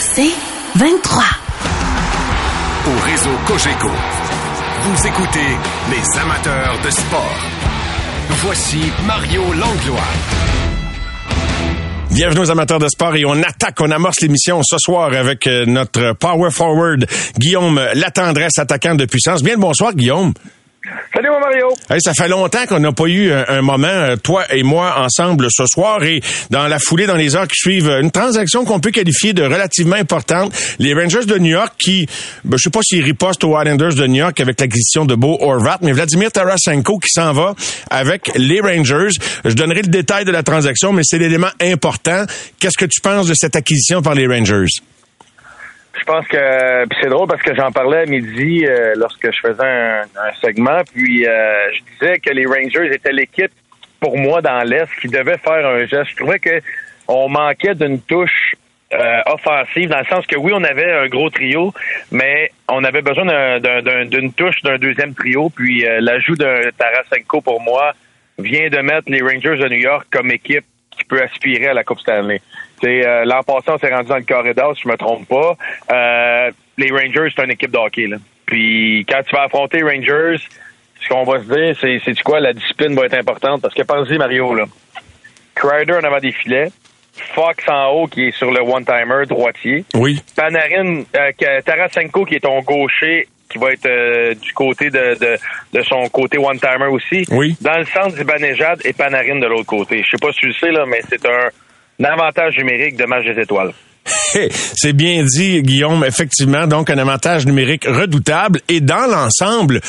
C'est 23. Au réseau Cogeco, vous écoutez les amateurs de sport. Voici Mario Langlois. Bienvenue aux amateurs de sport et on attaque, on amorce l'émission ce soir avec euh, notre power forward Guillaume Latendresse, attaquant de puissance. Bien le bonsoir Guillaume. Salut mon Mario. Hey, ça fait longtemps qu'on n'a pas eu un, moment, euh, toi et moi, ensemble ce soir. Et dans la foulée, dans les heures qui suivent, une transaction qu'on peut qualifier de relativement importante. Les Rangers de New York qui, ben, je sais pas s'ils ripostent aux Islanders de New York avec l'acquisition de Bo Horvat, mais Vladimir Tarasenko qui s'en va avec les Rangers. Je donnerai le détail de la transaction, mais c'est l'élément important. Qu'est-ce que tu penses de cette acquisition par les Rangers? Je pense que c'est drôle parce que j'en parlais à midi euh, lorsque je faisais un, un segment, puis euh, je disais que les Rangers étaient l'équipe pour moi dans l'Est qui devait faire un geste. Je trouvais que on manquait d'une touche euh, offensive, dans le sens que oui, on avait un gros trio, mais on avait besoin d'un- d'un- d'un- d'une touche d'un deuxième trio. Puis euh, l'ajout de Tarasenko pour moi vient de mettre les Rangers de New York comme équipe qui peut aspirer à la Coupe Stanley. C'est, euh, L'an passé, on s'est rendu dans le corridor, si je me trompe pas. Euh, les Rangers, c'est une équipe de hockey. Là. Puis quand tu vas affronter les Rangers, ce qu'on va se dire, c'est c'est quoi, la discipline va être importante? Parce que pensez, Mario, là. Crider en avant des filets, Fox en haut qui est sur le one-timer droitier, Oui. Panarin, euh, que- Tarasenko qui est ton gaucher, qui va être euh, du côté de, de, de son côté one-timer aussi. Oui. Dans le centre d'Ibanejad et Panarin de l'autre côté. Je sais pas si tu le sais, là, mais c'est un, un avantage numérique de match des étoiles. C'est bien dit, Guillaume. Effectivement, donc un avantage numérique redoutable. Et dans l'ensemble,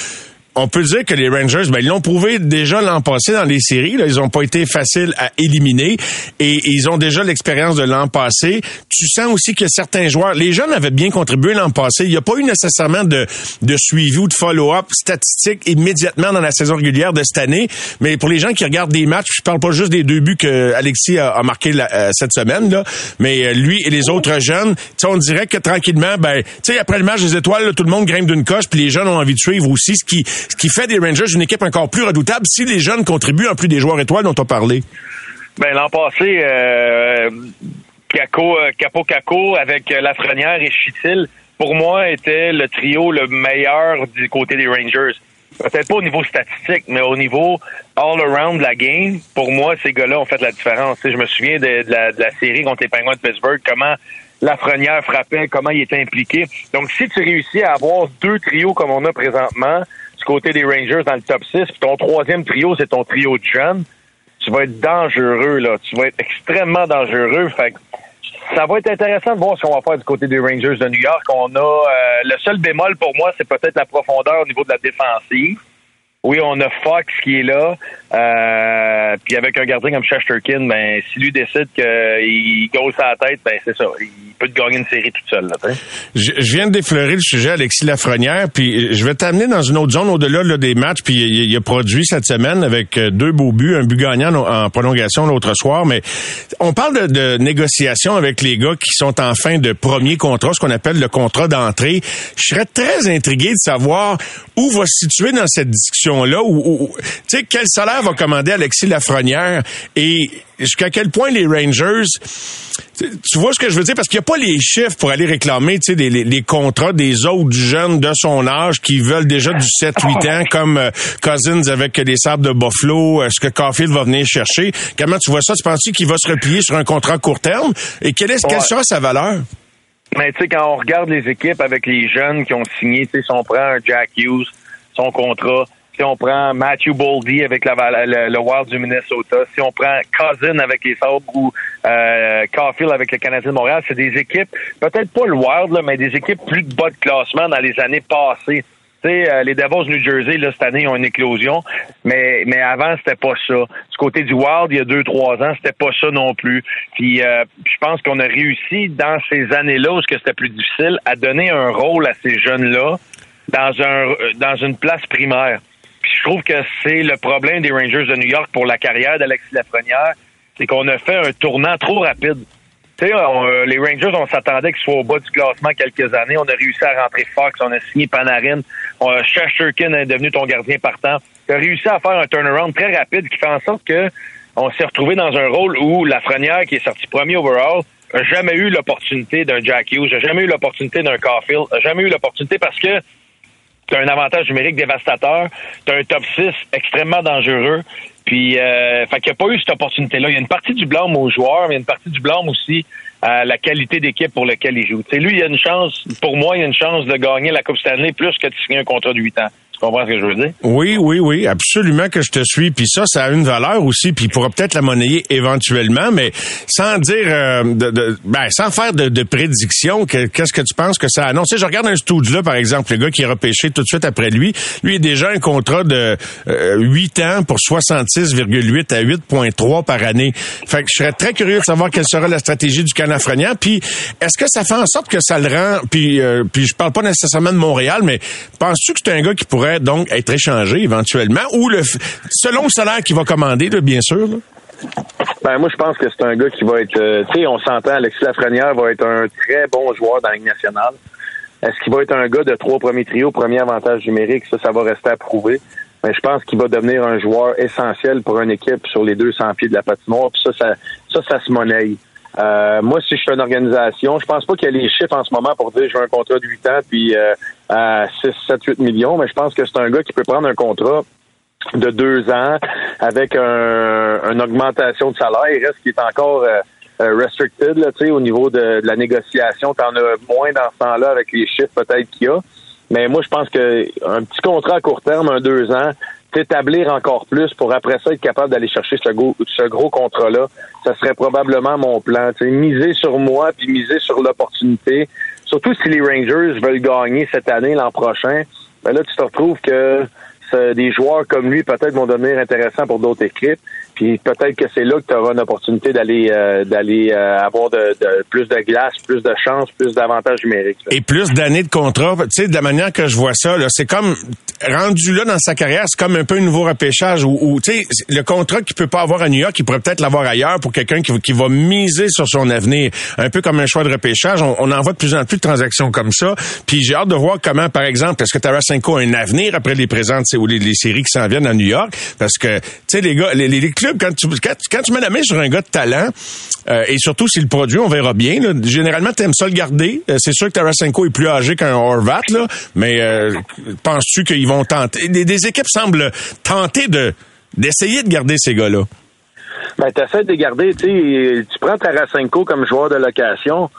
on peut dire que les Rangers, ben, ils l'ont prouvé déjà l'an passé dans les séries. Là, ils ont pas été faciles à éliminer et, ils ont déjà l'expérience de l'an passé. Tu sens aussi que certains joueurs, les jeunes avaient bien contribué l'an passé. Il n'y a pas eu nécessairement de, de suivi ou de follow-up statistique immédiatement dans la saison régulière de cette année. Mais pour les gens qui regardent des matchs, je parle pas juste des deux buts que Alexis a, a marqué euh, cette semaine, là, mais euh, lui et les autres jeunes, on dirait que tranquillement, ben, après le match des étoiles, tout le monde grimpe d'une coche, puis les jeunes ont envie de suivre aussi, ce qui, ce qui fait des Rangers une équipe encore plus redoutable si les jeunes contribuent en plus des joueurs étoiles dont on parlé. Ben l'an passé, euh, Caco, euh, Capo Caco avec Lafrenière et Chitil, pour moi, était le trio le meilleur du côté des Rangers. Peut-être pas au niveau statistique, mais au niveau all-around de la game, pour moi, ces gars-là ont fait la différence. Je me souviens de, de la, de la série contre les Penguins de Pittsburgh, comment Lafrenière frappait, comment il était impliqué. Donc, si tu réussis à avoir deux trios comme on a présentement, du côté des Rangers dans le top 6, puis ton troisième trio, c'est ton trio de jeunes, tu vas être dangereux, là. Tu vas être extrêmement dangereux. Fait que ça va être intéressant de voir ce qu'on va faire du côté des Rangers de New York. On a euh, le seul bémol pour moi, c'est peut-être la profondeur au niveau de la défensive. Oui, on a Fox qui est là. Euh, puis avec un gardien comme Shesterkin, ben si lui décide qu'il à la tête, ben c'est ça. Il peut te gagner une série toute seule. Là. Je, je viens de défleurer le sujet, Alexis Lafrenière, puis je vais t'amener dans une autre zone au-delà là, des matchs, puis il, a produit cette semaine avec euh, deux beaux buts, un but gagnant en, prolongation l'autre soir, mais on parle de, de négociations avec les gars qui sont en fin de premier contrat, ce qu'on appelle le contrat d'entrée. Je serais très intrigué de savoir où va se situer dans cette discussion-là, ou, ou- tu sais, quel salaire va commander Alexis Lafrenière et jusqu'à quel point les Rangers tu vois ce que je veux dire? Parce qu'il n'y a pas les chiffres pour aller réclamer tu sais, les, les- les contrats des autres jeunes de son âge qui veulent déjà du 7-8 ans, comme euh, Cousins avec les sables de Buffalo, euh, ce que Caulfield va venir chercher? Comment tu vois ça? Tu penses qu'il va se replier sur un contrat court terme? Et quelle, est, quelle sera sa valeur? Mais tu sais, quand on regarde les équipes avec les jeunes qui ont signé, tu sais, si on prend un Jack Hughes, son contrat, si on prend Matthew Boldy avec la, le, le Wild du Minnesota, si on prend Cousin avec les Sabres ou euh, Caulfield avec le Canadien de Montréal, c'est des équipes, peut-être pas le Wild, là, mais des équipes plus de bas de classement dans les années passées. Euh, les Devils New Jersey, là, cette année, ont une éclosion. Mais, mais avant, c'était pas ça. Du côté du Wild, il y a deux, trois ans, c'était pas ça non plus. Puis, euh, je pense qu'on a réussi dans ces années-là où c'était plus difficile à donner un rôle à ces jeunes-là dans un euh, dans une place primaire. Puis je trouve que c'est le problème des Rangers de New York pour la carrière d'Alexis Lafrenière, c'est qu'on a fait un tournant trop rapide. Tu sais, euh, les Rangers, on s'attendait qu'ils soient au bas du classement quelques années. On a réussi à rentrer Fox, on a signé Panarin. On, euh, Shesterkin est devenu ton gardien partant. Tu as réussi à faire un turnaround très rapide qui fait en sorte que on s'est retrouvé dans un rôle où Lafrenière, qui est sorti premier overall, n'a jamais eu l'opportunité d'un Jack Hughes, n'a jamais eu l'opportunité d'un Caulfield, n'a jamais eu l'opportunité parce que tu as un avantage numérique dévastateur, tu as un top 6 extrêmement dangereux, puis euh, fait qu'il n'y a pas eu cette opportunité-là. Il y a une partie du blâme aux joueurs, mais il y a une partie du blâme aussi à la qualité d'équipe pour laquelle il joue. sais, lui, il y a une chance, pour moi, il y a une chance de gagner la Coupe Stanley plus que de signer un contrat de 8 ans Oui, oui, oui, absolument que je te suis. Puis ça, ça a une valeur aussi. Puis il pourra peut-être la monnayer éventuellement, mais sans dire, euh, de, ben, sans faire de, de prédiction, qu'est-ce que tu penses que ça annonce? Je regarde un studio là, par exemple, le gars qui est repêché tout de suite après lui. Lui, a déjà un contrat de euh, 8 ans pour 66,8 à 8,3 par année. Fait que je serais très curieux de savoir quelle sera la stratégie du Canafrenian. Puis, est-ce que ça fait en sorte que ça le rend, puis, euh, puis je parle pas nécessairement de Montréal, mais penses-tu que c'est un gars qui pourrait donc être échangé éventuellement ou le selon le salaire qu'il va commander, bien sûr. Ben, moi, je pense que c'est un gars qui va être, euh, tu sais, on s'entend, Alexis Lafrenière va être un très bon joueur dans la Ligue nationale. Est-ce qu'il va être un gars de trois premiers trios, premier avantage numérique? Ça, ça va rester à prouver. Mais je pense qu'il va devenir un joueur essentiel pour une équipe sur les 200 pieds de la patinoire. Puis ça, ça, ça, ça se monnaie. Euh, moi, si je suis une organisation, je pense pas qu'il y a les chiffres en ce moment pour dire je veux un contrat de 8 ans puis euh, à 6, 7, 8 millions, mais je pense que c'est un gars qui peut prendre un contrat de deux ans avec un, une augmentation de salaire. Il reste qui est encore euh, euh restricted là, au niveau de, de la négociation. Tu en as moins dans ce temps-là avec les chiffres peut-être qu'il y a. Mais moi, je pense que un petit contrat à court terme, un deux ans, s'établir encore plus pour après ça être capable d'aller chercher ce gros, ce gros contrat-là, ça serait probablement mon plan. T'sais, miser sur moi, puis miser sur l'opportunité. Surtout si les Rangers veulent gagner cette année, l'an prochain, ben là, tu te retrouves que des joueurs comme lui peut-être vont devenir intéressants pour d'autres équipes. Puis peut-être que c'est là que tu auras une opportunité d'aller euh, d'aller euh, avoir de, plus de glace, plus de chance, plus d'avantages numériques. Et plus d'années de contrat. Tu sais, de la manière que je vois ça, c'est comme rendu là dans sa carrière, c'est comme un peu un nouveau repêchage où, tu sais, le contrat qu'il peut pas avoir à New York, il pourrait peut-être l'avoir ailleurs pour quelqu'un qui, qui va miser sur son avenir. Un peu comme un choix de repêchage. On, en voit de plus en plus de transactions comme ça. Puis j'ai hâte de voir comment, par exemple, est-ce que Tarasenko a un avenir après les présentes ou les, séries qui s'en viennent à New York? Parce que, tu sais, les gars, les, les quand tu, quand, tu mets la main sur un gars de talent, euh, et surtout si le produit, on verra bien. Là. Généralement, aimes ça le garder. Euh, c'est sûr que Tarasenko est plus âgé qu'un Horvat, là, mais euh, penses-tu qu'ils vont tenter... Des, équipes semblent tenter de d'essayer de garder ces gars-là. Ben, t'essaies de garder, tu tu prends Tarasenko comme joueur de location,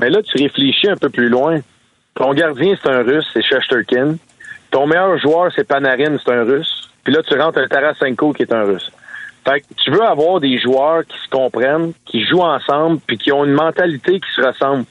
mais là, tu réfléchis un peu plus loin. Ton gardien, c'est un Russe, c'est Shesterkin. Ton meilleur joueur, c'est Panarin, c'est un Russe. Puis là, tu rentres un Tarasenko qui est un Russe. Fait que tu veux avoir des joueurs qui se comprennent, qui jouent ensemble, puis qui ont une mentalité qui se ressemble.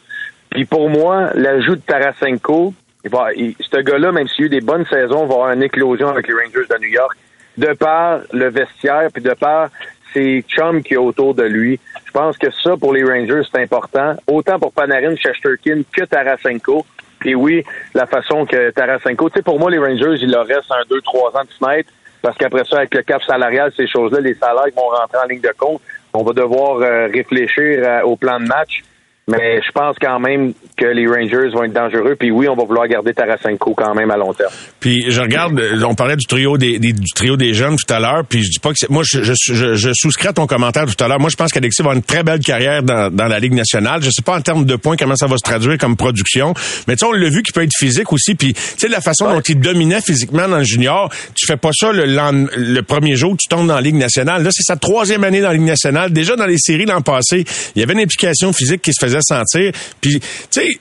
Puis pour moi, l'ajout de Tarasenko, il va, ce gars-là, même s'il a eu des bonnes saisons, va avoir une éclosion avec les Rangers de New York, de par le vestiaire, puis de par ses chums qui est autour de lui. Je pense que ça, pour les Rangers, c'est important. Autant pour Panarin, Shesterkin que Tarasenko. Puis oui, la façon que Tarasenko, tu sais, pour moi, les Rangers, il leur reste un, deux, trois ans de fenêtre parce qu'après ça, avec le cap salarial, ces choses-là, les salaires vont rentrer en ligne de compte. On va devoir euh, réfléchir euh, au plan de match. Mais je pense quand même que les Rangers vont être dangereux. Puis oui, on va vouloir garder Tarasenko quand même à long terme. Puis je regarde, on parlait du trio des, du trio des jeunes tout à l'heure. Puis je dis pas que c'est, moi je, je, je, souscris à ton commentaire tout à l'heure. Moi je pense qu'Alexis va avoir une très belle carrière dans, dans la Ligue nationale. Je sais pas en termes de points comment ça va se traduire comme production, mais tu sais on l'a vu qu'il peut être physique aussi. Puis tu sais la façon dont il dominait physiquement dans le junior, tu fais pas ça le, le premier jour tu tombes dans la Ligue nationale. Là c'est sa troisième année dans la Ligue nationale. Déjà dans les séries l'an passé, il y avait une implication physique qui se faisait sentir. Puis, tu sais,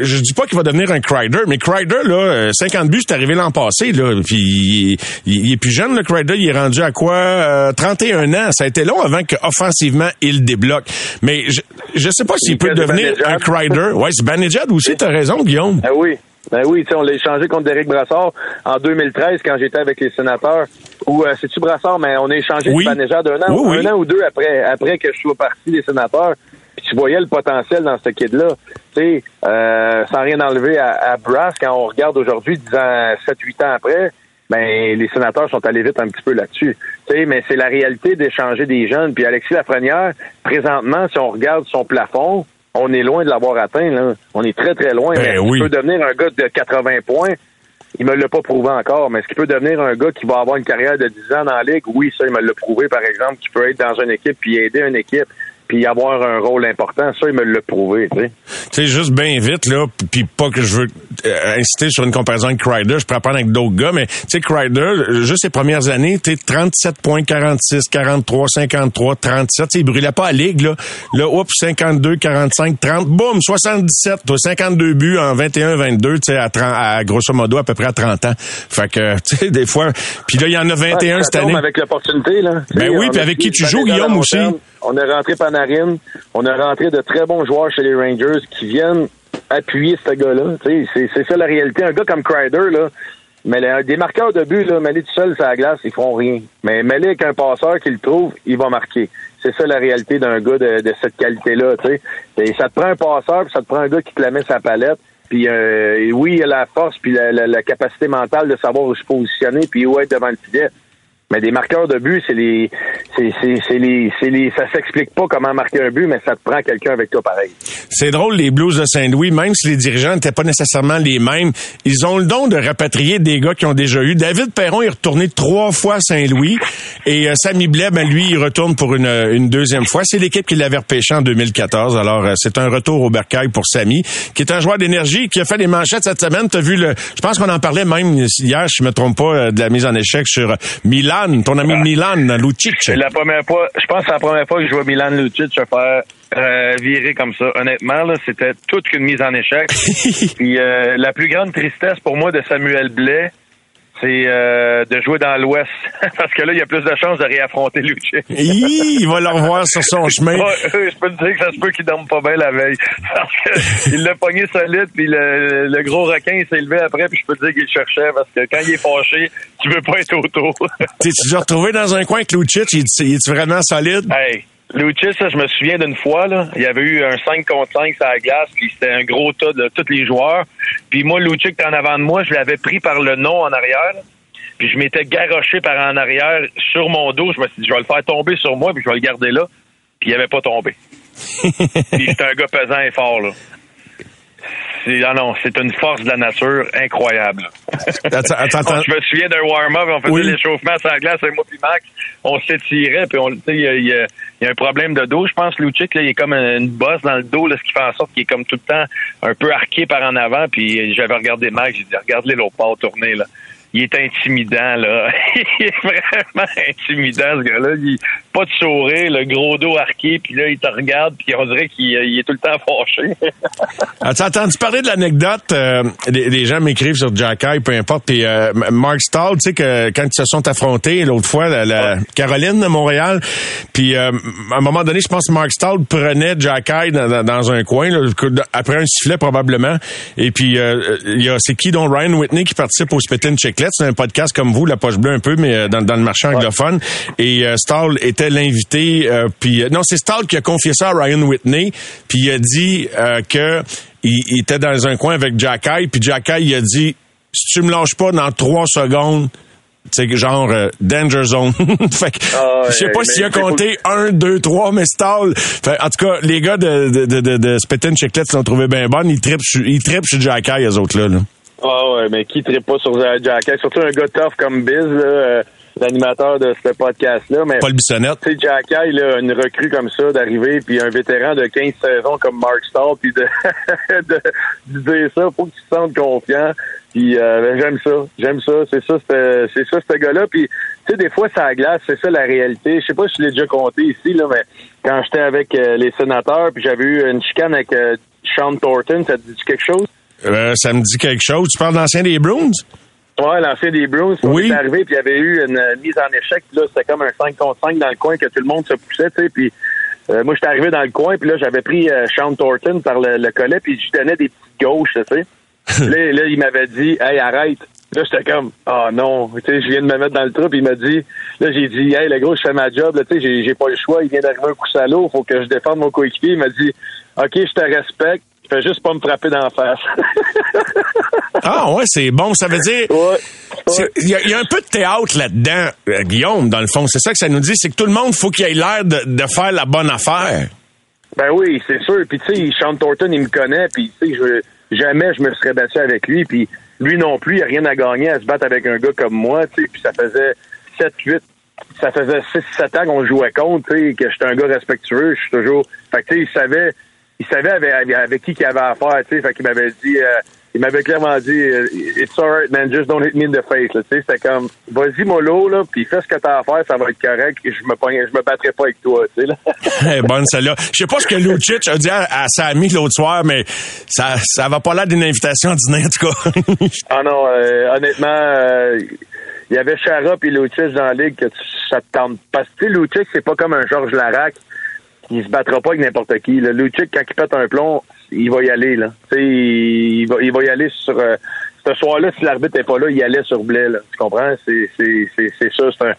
je dis pas qu'il va devenir un Crider, mais Crider, là, 50 euh, buts, c'est arrivé l'an passé, là. Puis, il, est plus jeune, le Crider. Il est rendu à quoi? 31 euh, ans. Ça a été long avant qu'offensivement, il débloque. Mais je, je sais pas s'il peut devenir un Crider. Ouais, c'est Banejad aussi, t'as raison, Guillaume. Ah oui. Ben oui, on l'a échangé contre Derek Brassard en 2013 quand j'étais avec les sénateurs. Ou euh, c'est-tu Brassard, mais on a échangé oui. un an, un an ou deux après, après que je sois parti des sénateurs tu voyais le potentiel dans ce kid-là. Tu sais, euh, sans rien enlever à, Brass, quand on regarde aujourd'hui, disant 7-8 ans après, ben les sénateurs sont allés vite un petit peu là-dessus. Tu sais, mais c'est la réalité d'échanger des jeunes. Puis Alexis Lafrenière, présentement, si on regarde son plafond, on est loin de l'avoir atteint. Là. On est très, très loin. Ben il peut devenir un gars de 80 points? Il me l'a pas prouvé encore, mais est-ce qu'il peut devenir un gars qui va avoir une carrière de 10 ans dans la ligue? Oui, ça, il me l'a prouvé, par exemple, qu'il peut être dans une équipe puis aider une équipe. Puis avoir un rôle important. Ça, il me l'a prouvé, tu sais. Tu sais, juste bien vite, là, puis pas que je veux euh, inciter sur une comparaison avec Crider, je peux apprendre avec d'autres gars, mais tu sais, Crider, juste ses premières années, tu 37 points, 46, 43, 53, 37, tu il brûlait pas à ligue, là. Là, oups, 52, 45, 30, boum, 77, toi, 52 buts en 21, 22, tu sais, à, 30, à grosso modo, à peu près à 30 ans. Fait que, tu sais, des fois, puis là, il y en a 21 ouais, cette année. avec l'opportunité, là. Ben oui, puis avec qui tu joues, Guillaume, aussi? On a rentré Panarin, on a rentré de très bons joueurs chez les Rangers qui viennent appuyer ce gars-là. C'est ça la réalité. Un gars comme Crider, là, mais des marqueurs de but, là, mêlés tout seul sur la glace, ils font rien. Mais mêlé avec un passeur qui le trouve, il va marquer. C'est ça la réalité d'un gars de, cette qualité-là. Ça te prend un passeur, puis ça te prend un gars qui te la met sa palette. Puis euh, oui, il a la force puis la, la, capacité mentale de savoir où se positionner, puis où être devant le filet. Mais des marqueurs de but, c'est les, c'est, c'est, les, c'est les, ça s'explique pas comment marquer un but, mais ça te prend quelqu'un avec toi pareil. C'est drôle, les Blues de Saint-Louis, même si les dirigeants n'étaient pas nécessairement les mêmes, ils ont le don de rapatrier des gars qui ont déjà eu. David Perron est retourné trois fois à Saint-Louis et euh, Sammy Blais, ben lui, il retourne pour une, deuxième fois. C'est l'équipe qui l'avait repêché en 2014. Alors, euh, c'est un retour au bercail pour Sammy, qui est un joueur d'énergie, qui a fait les manchettes cette semaine. T'as vu le, je pense qu'on en parlait même hier, je me trompe pas, euh, de la mise en échec sur Milan ton ami Milan Lucic. C'est la première fois, je pense que c'est la première fois que je vois Milan Lucic se faire euh, virer comme ça. Honnêtement, là, c'était toute une mise en échec. Puis euh, la plus grande tristesse pour moi de Samuel Blais, c'est euh, de jouer dans l'Ouest. Parce que là, il y a plus de chances de réaffronter Lucic. il va le revoir sur son chemin. je peux te dire que ça se peut qu'il dorme pas bien la veille. Parce qu'il l'a pogné solide, puis le, gros requin s'est levé après, puis je peux te dire qu'il cherchait, parce que quand il est fâché, tu veux pas être autour. T'es-tu déjà retrouvé dans un coin avec Lucic? Il, il est vraiment solide? Hey, Lucic, je me souviens d'une fois, là, il y avait eu un 5 contre 5 sur la glace, puis c'était un gros tas de tous les joueurs. Puis moi, Lucic était en avant de moi, je l'avais pris par le nom en arrière. Puis je m'étais garoché par en arrière sur mon dos. Je me suis dit, je vais le faire tomber sur moi, puis je vais le garder là. Puis il avait pas tombé. puis c'était un gars pesant et fort, là. Ah non, c'est une force de la nature incroyable. Attends, attends, je me souviens d'un warm-up, on faisait l'échauffement sur la glace avec moi puis Max, on s'étirait, puis on, il y, a, un problème de dos, je pense, Lucic, là, il est comme une bosse dans le dos, là, ce qui fait en sorte qu'il est comme tout le temps un peu arqué par en avant, puis j'avais regardé Max, j'ai dit, regarde-les l'autre part tourner, là il est intimidant, là. il est vraiment intimidant, ce gars-là. Il pas de sourire, le gros dos arqué, puis là, il te regarde, puis on dirait qu'il est tout le temps fâché. As-tu entendu parler de l'anecdote? Euh, les, gens m'écrivent sur Jack peu importe. Puis euh, Mark Stahl, tu sais, que quand ils se sont affrontés l'autre fois, la, Caroline de Montréal, puis euh, à un moment donné, je pense que Mark Stahl prenait Jack dans, dans, un coin, après un sifflet probablement. Et puis, il y a c'est qui, dont Ryan Whitney, qui participe au Spittin' Check c'est un podcast comme vous, la poche bleue un peu, mais euh, dans, dans le marché anglophone. Et euh, Stahl était l'invité. Euh, puis non, c'est Stahl qui a confié ça à Ryan Whitney. Puis il a dit que il, était dans un coin avec Jack Puis Jack il a dit si tu me lâches pas dans trois secondes c'est genre danger zone. fait que, ah, je sais pas s'il a compté un, deux, trois, mais Stahl. Fait, en tout cas, les gars de, de, de, de, de Spittin' Chicklets l'ont trouvé bien bonne. Ils trippent, ils trippent chez Jack les autres là. là. Ah ouais, mais qui tripe pas sur Jack Surtout un gars tough comme Biz, euh, l'animateur de ce podcast-là. Mais, Paul Bissonnette. Tu sais, Jack il a une recrue comme ça d'arriver, puis un vétéran de 15 saisons comme Mark Stahl, puis de, de, dire ça, faut que tu te sentes confiant. Puis euh, ben, j'aime ça, j'aime ça, c'est ça, c'est ça ce gars-là. Puis tu sais, des fois ça glace, c'est ça la réalité. Je sais pas si je l'ai déjà compté ici là, mais quand j'étais avec euh, les sénateurs, puis j'avais eu une chicane avec Sean Thornton, ça te dit quelque chose? Euh, ça me dit quelque chose. Tu parles d'ancien des Bruins? Ouais, l'ancien des Bruins. Oui. est arrivé, puis il y avait eu une euh, mise en échec. Puis là, c'était comme un 5 contre 5 dans le coin que tout le monde se poussait, tu sais. Puis euh, moi, j'étais arrivé dans le coin, puis là, j'avais pris Sean Thornton par le, collet, puis je lui donnais des petites gauches, tu sais. là, là, il m'avait dit, hey, arrête. Là, j'étais comme, oh non, tu sais, je viens de me mettre dans le trou, puis il m'a dit, là, j'ai dit, hey, le gros, je fais ma job, tu sais, j'ai, j'ai pas le choix, il vient d'arriver un coup salaud, faut que je défende mon coéquipier. Il m'a dit, OK, je te respecte, Fais juste pas me frapper dans la face. ah ouais, c'est bon. Ça veut dire. Il y, a un peu de théâtre là-dedans, euh, Guillaume, dans le fond. C'est ça que ça nous dit, c'est que tout le monde faut qu'il ait l'air de, faire la bonne affaire. Ben oui, c'est sûr. Puis tu sais, Sean Thornton, il me connaît, puis tu sais, jamais je me serais battu avec lui, puis lui non plus, il a rien à gagner à se battre avec un gars comme moi, tu sais, puis ça faisait 7, 8, ça faisait 6-7 ans qu'on jouait contre, tu sais, que j'étais un gars respectueux, je suis toujours. Fait que tu sais, il savait, il savait avec, avec, qui qu'il avait affaire, tu sais, fait qu'il m'avait dit. Euh, il m'avait clairement dit It's alright, man, just don't hit me in the face. Tu sais, c'était comme vas-y mollo là, puis fais ce que t'as à faire, ça va être correct. Et je me je me battrai pas avec toi, tu sais là. bonne celle-là. Je sais pas ce que Lucic a dit à, à Samy l'autre soir, mais ça ça va pas l'air d'une invitation à dîner en tout cas. ah non, euh, honnêtement. Euh, il y avait Chara et Lucic dans la ligue que ça te tente. Parce que Lucic, c'est pas comme un Georges Larac qui se battra pas avec n'importe qui. Le Lucic, quand il pète un plomb, il va y aller. Là. il, va, il va y aller sur... Euh, ce soir-là, si l'arbitre n'est pas là, il y allait sur Blais. Là. Tu comprends? C'est, c'est, c'est, ça. C'est un,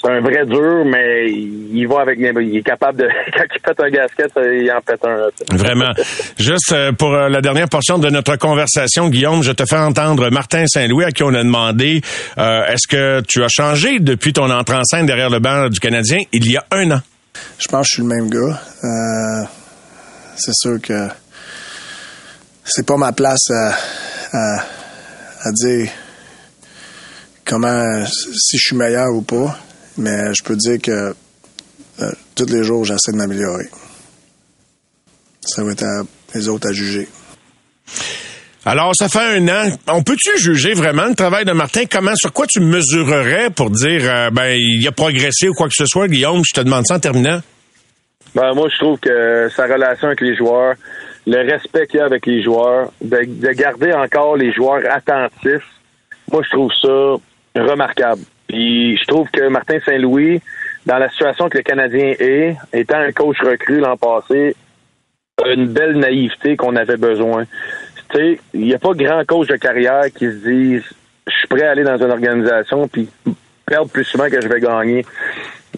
c'est un vrai dur, mais il va avec il est capable de quand il pète un gasket, il en pète un. Vraiment. Juste euh, pour euh, la dernière portion de notre conversation, Guillaume, je te fais entendre Martin Saint-Louis à qui on a demandé est-ce que tu as changé depuis ton entrée en scène derrière le banc du Canadien il y a un an? Je pense que je suis le même gars. c'est sûr que c'est pas ma place à, dire comment si je suis meilleur ou pas, mais je peux dire que euh, tous les jours j'essaie de m'améliorer. Ça va être à les autres à juger. Alors, ça fait un an. On peut-tu juger vraiment le travail de Martin? Comment, sur quoi tu mesurerais pour dire, euh, ben, il a progressé ou quoi que ce soit, Guillaume? Je te demande ça en terminant. Ben, moi, je trouve que sa relation avec les joueurs, le respect qu'il y a avec les joueurs, de, garder encore les joueurs attentifs, moi, je trouve ça remarquable. Puis je trouve que Martin Saint-Louis, dans la situation que le Canadien est, étant un coach recru l'an passé, a une belle naïveté qu'on avait besoin. Tu sais, il n'y a pas grand coach de carrière qui se dise je suis prêt à aller dans une organisation puis perdre plus souvent que je vais gagner.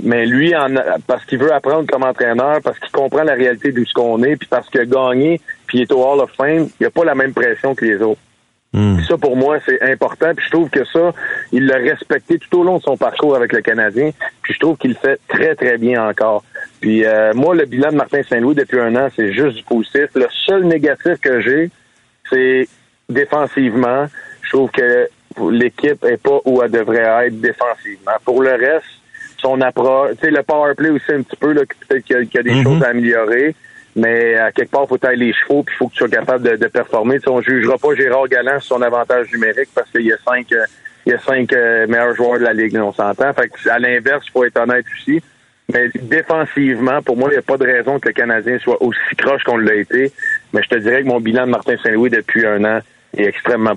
Mais lui, en, parce qu'il veut apprendre comme entraîneur, parce qu'il comprend la réalité de ce qu'on est, puis parce qu'il a gagné, puis il est au Hall of Fame, il n'y a pas la même pression que les autres. Hmm. Ça, pour moi, c'est important. Puis je trouve que ça, il l'a respecté tout au long de son parcours avec le Canadien. Puis je trouve qu'il le fait très, très bien encore. Puis euh, moi, le bilan de Martin Saint-Louis depuis un an, c'est juste du positif. Le seul négatif que j'ai, c'est défensivement. Je trouve que l'équipe est pas où elle devrait être défensivement. Pour le reste, son approche, tu sais, le power play aussi un petit peu, là, peut-être qu'il y, a des mhm. choses à améliorer. Mais à quelque part, il faut tailler les chevaux, puis il faut que tu sois capable de, de performer. On on jugera pas Gérard Galland sur son avantage numérique parce qu'il y a cinq, euh, il y a cinq euh, meilleurs joueurs de la ligue, on s'entend. Fait que, à l'inverse, il faut être honnête aussi. Mais défensivement, pour moi, il n'y a pas de raison que le Canadien soit aussi croche qu'on l'a été. Mais je te dirais que mon bilan de Martin Saint-Louis depuis un an, extrêmement.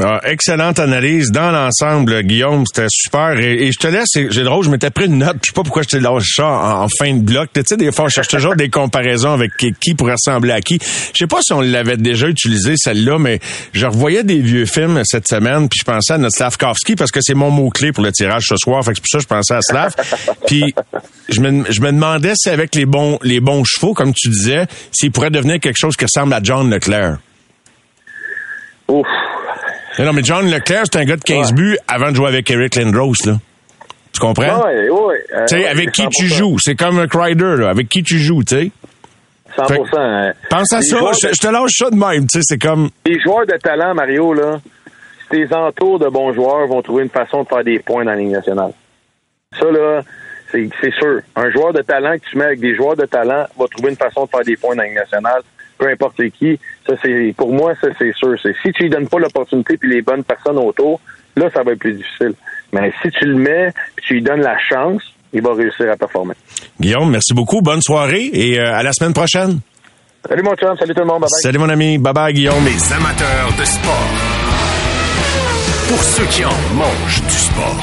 Ah, excellente analyse dans l'ensemble, Guillaume. C'était super. Et, je te laisse, j'ai drôle, je m'étais pris une note. Je sais pas pourquoi je t'ai lâché ça en, fin de bloc. Tu sais, des fois, on cherche toujours des comparaisons avec qui, pourrait ressembler à qui. Je sais pas si on l'avait déjà utilisé, celle-là, mais je revoyais des vieux films cette semaine, puis je pensais à notre Slavkovski parce que c'est mon mot-clé pour le tirage ce soir. Fait que c'est pour ça que je pensais à Slav. puis je me, je me demandais si avec les bons, les bons chevaux, comme tu disais, s'il pourrait devenir quelque chose qui ressemble à John Leclerc. Ouf. Non, mais John Leclerc, c'est un gars de 15 buts avant de jouer avec Eric Lindros, là. Tu comprends? Oui, oui. Euh, tu sais, avec qui tu joues? C'est comme un Crider, là. Avec qui tu joues, tu sais? 100 hein. Pense à ça. Je, te lâche ça de même, tu sais. C'est comme. Les joueurs de talent, Mario, là, tes entours de bons joueurs vont trouver une façon de faire des points dans la Ligue nationale. Ça, là, c'est sûr. Un joueur de talent que tu mets avec des joueurs de talent va trouver une façon de faire des points dans la Ligue nationale peu importe qui. Ça, c'est pour moi, ça c'est sûr. C'est si tu lui donnes pas l'opportunité puis les bonnes personnes autour, là, ça va être plus difficile. Mais si tu le mets, puis tu lui donnes la chance, il va réussir à performer. Guillaume, merci beaucoup. Bonne soirée et euh, à la semaine prochaine. Salut mon chum, salut tout le monde, bye bye. Salut mon ami, bye bye Guillaume. Les amateurs de sport. Pour ceux qui en mangent du sport.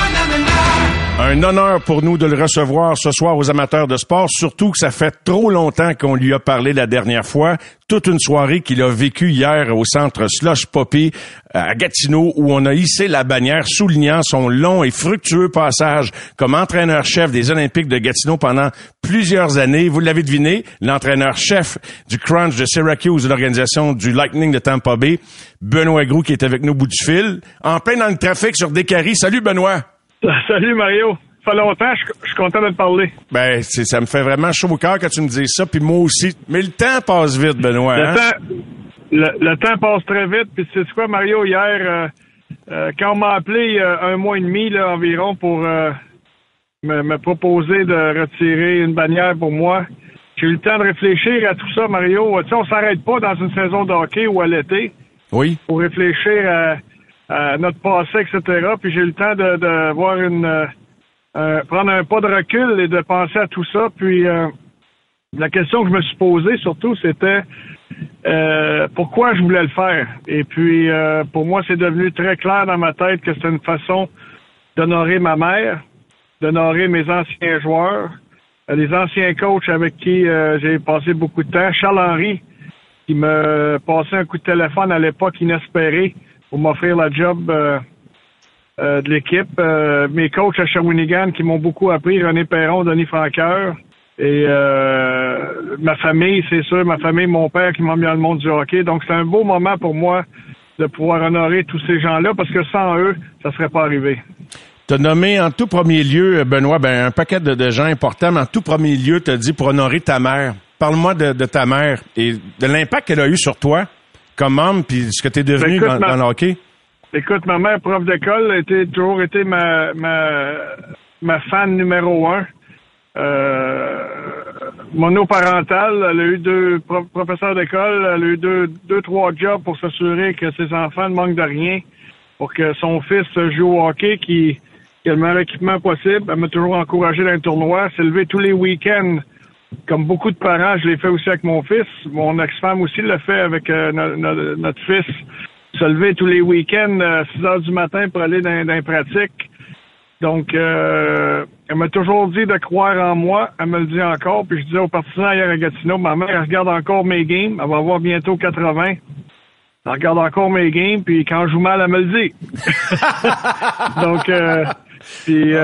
Un honneur pour nous de le recevoir ce soir aux amateurs de sport, surtout que ça fait trop longtemps qu'on lui a parlé la dernière fois. Toute une soirée qu'il a vécue hier au centre Slush Poppy à Gatineau où on a hissé la bannière soulignant son long et fructueux passage comme entraîneur-chef des Olympiques de Gatineau pendant plusieurs années. Vous l'avez deviné, l'entraîneur-chef du Crunch de Syracuse l'organisation du Lightning de Tampa Bay, Benoît qui est avec nous au bout du fil, en plein dans le trafic sur Descaries. Salut Benoît! Salut Mario. Ça fait longtemps, je, suis content de te parler. Ben, ça me fait vraiment chaud au cœur quand tu me dis ça, puis moi aussi. Mais le temps passe vite, Benoît. Le, hein? temps, le, temps passe très vite. Puis c'est quoi, Mario, hier, euh, euh, quand on m'a appelé a un mois et demi là, environ pour euh, me, me, proposer de retirer une bannière pour moi, j'ai eu le temps de réfléchir à tout ça, Mario. Tu sais, on s'arrête pas dans une saison de hockey ou à l'été. Oui. Pour réfléchir à euh, notre passé, etc. Puis j'ai eu le temps de, de voir une euh, euh, prendre un pas de recul et de penser à tout ça. Puis la question que je me suis posée surtout, c'était pourquoi je voulais le faire? Et puis pour moi, c'est devenu très clair dans ma tête que c'était une façon d'honorer ma mère, d'honorer mes anciens joueurs, les anciens coachs avec qui j'ai passé beaucoup de temps. Charles Henry, qui me passait un coup de téléphone à l'époque inespéré pour m'offrir la job euh, euh, de l'équipe. Euh, mes coachs à Shawinigan qui m'ont beaucoup appris, René Perron, Denis Franqueur. Et ma famille, c'est sûr, ma famille, mon père qui m'a mis dans le monde du hockey. Donc c'est un beau moment pour moi de pouvoir honorer tous ces gens-là parce que sans eux, ça serait pas arrivé. Tu as nommé en tout premier lieu, Benoît, ben, un paquet de, gens importants, mais en tout premier lieu, tu as dit pour honorer ta mère. Parle-moi de, ta mère et de l'impact qu'elle a eu sur toi comme homme, puis ce que tu es devenu ben, dans, le hockey? Écoute, ma mère, prof d'école, a toujours été ma, ma, ma fan numéro un. Euh, monoparentale, elle a eu deux professeurs d'école, elle a eu deux, deux, trois jobs pour s'assurer que ses enfants ne manquent de rien, pour que son fils joue au hockey, qui, qui a le meilleur équipement possible. Elle m'a toujours encouragé dans le tournoi, s'est levé tous les week-ends comme beaucoup de parents, je l'ai fait aussi avec mon fils. Mon ex-femme aussi l'a fait avec euh, notre fils. Se lever tous les week-ends à 6 heures du matin pour aller dans, dans les pratiques. Donc, euh, elle m'a toujours dit de croire en moi. Elle me le dit encore. Puis je disais aux partisans hier à Gatineau, ma mère, elle regarde encore mes games. Elle va avoir bientôt 80. Elle regarde encore mes games. Puis quand je joue mal, elle me le dit. Donc, euh, puis...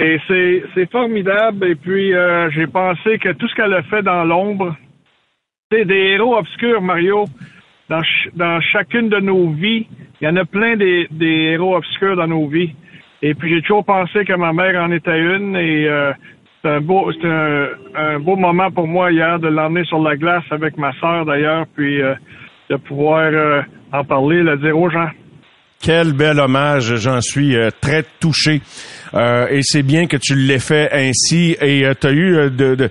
Euh, et c'est, formidable. Et puis, euh, j'ai pensé que tout ce qu'elle a fait dans l'ombre, c'est des héros obscurs, Mario. Dans, chacune de nos vies, il y en a plein des, des héros obscurs dans nos vies. Et puis, j'ai toujours pensé que ma mère en était une. Et euh, c'est un beau, c'est un, beau moment pour moi hier de l'emmener sur la glace avec ma sœur d'ailleurs, puis euh, de pouvoir en parler, le dire aux gens. Quel bel hommage, j'en suis très touché. Euh, et c'est bien que tu l'aies fait ainsi. Et euh, tu as eu euh, de, de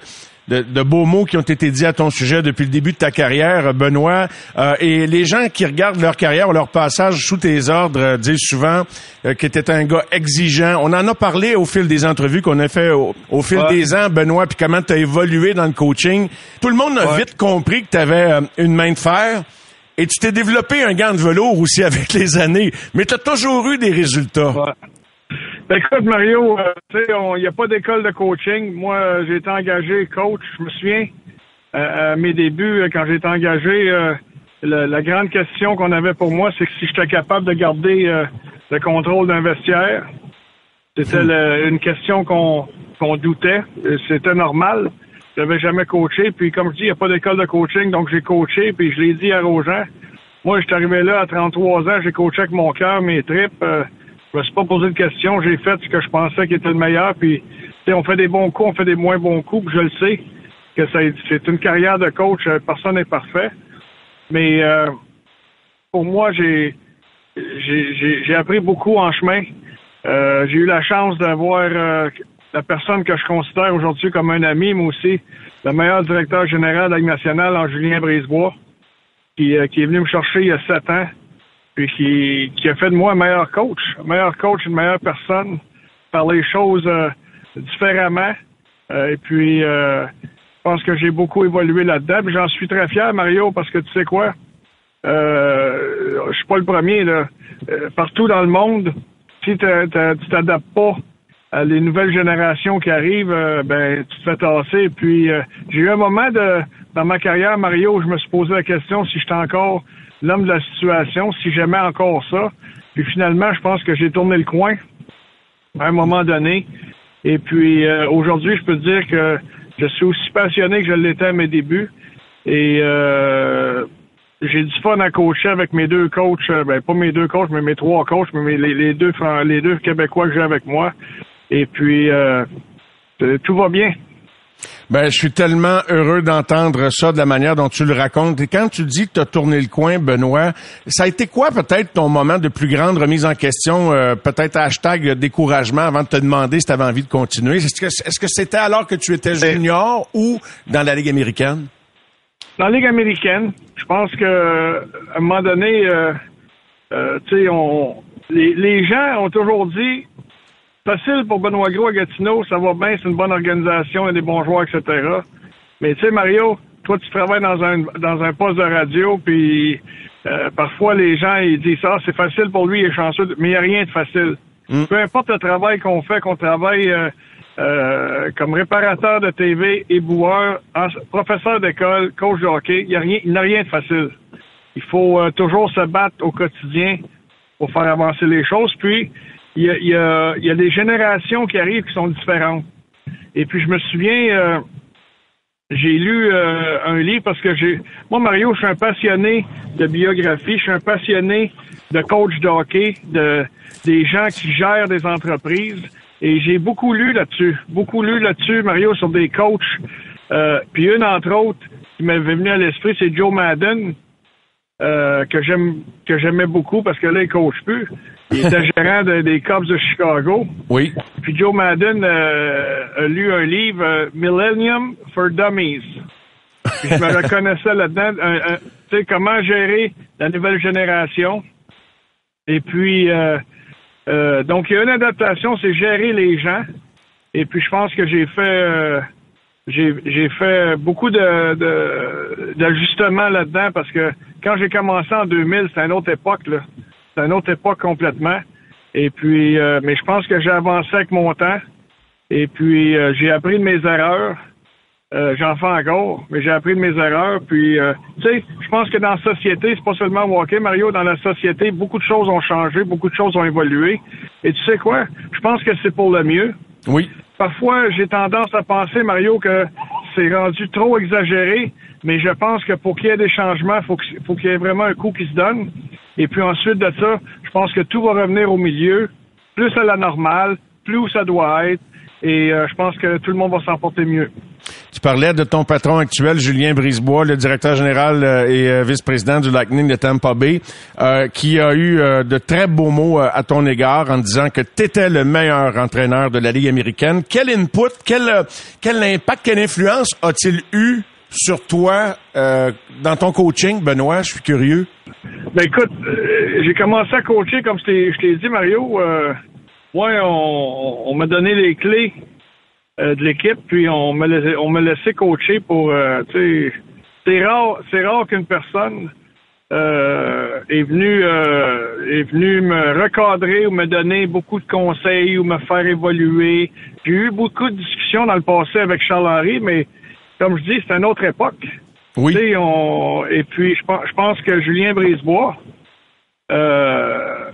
de, beaux mots qui ont été dits à ton sujet depuis le début de ta carrière, Benoît. et les gens qui regardent leur carrière ou leur passage sous tes ordres disent souvent que tu un gars exigeant. On en a parlé au fil des entrevues qu'on a fait au, fil des ans, Benoît, puis comment tu as évolué dans le coaching. Tout le monde a vite compris que tu avais une main de fer. Et tu t'es développé un gant de velours aussi avec les années, mais tu as toujours eu des résultats. Ben, écoute, Mario, euh, tu sais, il n'y a pas d'école de coaching. Moi, j'ai été engagé coach. Je me souviens, euh, à mes débuts, quand j'ai été engagé, euh, la, grande question qu'on avait pour moi, c'est que si j'étais capable de garder le contrôle d'un vestiaire, c'était une question qu'on qu'on doutait. C'était normal. Je n'avais jamais coaché. Puis, comme je dis, il n'y a pas d'école de coaching, donc j'ai coaché. Puis, je l'ai dit à gens. Moi, je suis arrivé là à 33 ans. J'ai coaché avec mon cœur, mes tripes. Je me suis pas posé de questions. J'ai fait ce que je pensais qui était le meilleur. Puis, on fait des bons coups, on fait des moins bons coups. Puis je le sais que c'est une carrière de coach. Euh, personne n'est parfait. Mais euh, pour moi, j'ai j'ai appris beaucoup en chemin. Euh, j'ai eu la chance d'avoir la personne que je considère aujourd'hui comme un ami, mais aussi le meilleur directeur général de la nationale, en Julien Brisebois, qui, qui est venu me chercher il y a sept ans puis qui, a fait de moi un meilleur coach, un meilleur coach, une meilleure personne, par les choses euh, différemment. Euh, et puis, euh, je pense que j'ai beaucoup évolué là-dedans. J'en suis très fier, Mario, parce que tu sais quoi? Je suis pas le premier. Là. partout dans le monde, si tu t'adaptes pas à les nouvelles générations qui arrivent, ben tu te fais tasser. Puis j'ai eu un moment de dans ma carrière, Mario, je me suis posé la question si j'étais encore l'homme de la situation, si j'aimais encore ça. Puis finalement, je pense que j'ai tourné le coin à un moment donné. Et puis euh, aujourd'hui, je peux te dire que je suis aussi passionné que je l'étais à mes débuts. Et euh, j'ai du fun à coacher avec mes deux coachs, euh, ben pas mes deux coachs, mais mes trois coachs, mais les, deux les deux Québécois que j'ai avec moi. Et puis, tout va bien. Ben, je suis tellement heureux d'entendre ça de la manière dont tu le racontes. Et quand tu dis que tu as tourné le coin, Benoît, ça a été quoi peut-être ton moment de plus grande remise en question, euh, peut-être hashtag découragement avant de te demander si tu avais envie de continuer? Est-ce que est-ce que c'était alors que tu étais junior ou dans la Ligue américaine? Dans la Ligue américaine, je pense que à un moment donné, euh, euh, tu sais, on les, les gens ont toujours dit facile pour Benoît Gros à Gatineau, ça va bien, c'est une bonne organisation, il y a des bons joueurs, etc. Mais tu sais, Mario, toi, tu travailles dans un dans un poste de radio, puis euh, parfois les gens ils disent ça, ah, c'est facile pour lui, il est chanceux, mais il n'y a rien de facile. Mm. Peu importe le travail qu'on fait, qu'on travaille euh, euh, comme réparateur de TV, éboueur, professeur d'école, coach de hockey, il n'y a rien, il n'y a rien de facile. Il faut toujours se battre au quotidien pour faire avancer les choses. Puis il y a, des générations qui arrivent qui sont différentes. Et puis je me souviens, euh, j'ai lu euh, un livre parce que j'ai. Moi, Mario, je suis un passionné de biographie, je suis un passionné de coach de hockey, de des gens qui gèrent des entreprises. Et j'ai beaucoup lu là-dessus. Beaucoup lu là-dessus, Mario, sur des coachs. Euh, puis une, entre autres, qui m'avait venu à l'esprit, c'est Joe Madden, que j'aime que j'aimais beaucoup parce que là, il coach plus. Il était gérant des Cubs de Chicago. Oui. Puis Joe Madden euh, a lu un livre, euh, Millennium for Dummies. Puis je me reconnaissais là-dedans. tu sais, comment gérer la nouvelle génération. Et puis, euh, donc, il y a une adaptation, c'est gérer les gens. Et puis, je pense que j'ai fait... j'ai fait beaucoup de d'ajustements là-dedans parce que quand j'ai commencé en 2000, c'était une autre époque. Là c'est une autre époque complètement. Et puis, euh, mais je pense que j'ai avancé avec mon temps. Et puis, euh, j'ai appris de mes erreurs. Euh, j'en fais encore, mais j'ai appris de mes erreurs. Puis, tu sais, je pense que dans la société, c'est pas seulement hockey, Mario. Dans la société, beaucoup de choses ont changé, beaucoup de choses ont évolué. Et tu sais quoi? Je pense que c'est pour le mieux. Oui. Parfois, j'ai tendance à penser, Mario, que c'est rendu trop exagéré, mais je pense que pour qu'il y ait des changements, il faut qu'il y ait vraiment un coup qui se donne. Et puis ensuite de ça, je pense que tout va revenir au milieu, plus à la normale, plus où ça doit être. Et euh, je pense que tout le monde va s'en porter mieux. Tu parlais de ton patron actuel, Julien Brisebois, le directeur général euh, et euh, vice-président du Lightning de Tampa Bay, qui a eu de très beaux mots à ton égard en disant que tu étais le meilleur entraîneur de la Ligue américaine. Quel input, quel, quel impact, quelle influence a-t-il eu sur toi dans ton coaching, Benoît? Je suis curieux. Ben écoute, euh, j'ai commencé à coacher, comme je t'ai dit, Mario. Euh, moi, on, m'a donné les clés euh, de l'équipe, puis on me laissé, on me laissé coacher pour, tu sais, c'est rare, c'est rare qu'une personne est venue est venue me recadrer ou me donner beaucoup de conseils ou me faire évoluer. J'ai eu beaucoup de discussions dans le passé avec Charles Henry, mais comme je dis, c'est une autre époque. Oui. et puis, je pense, que Julien Brisebois, euh,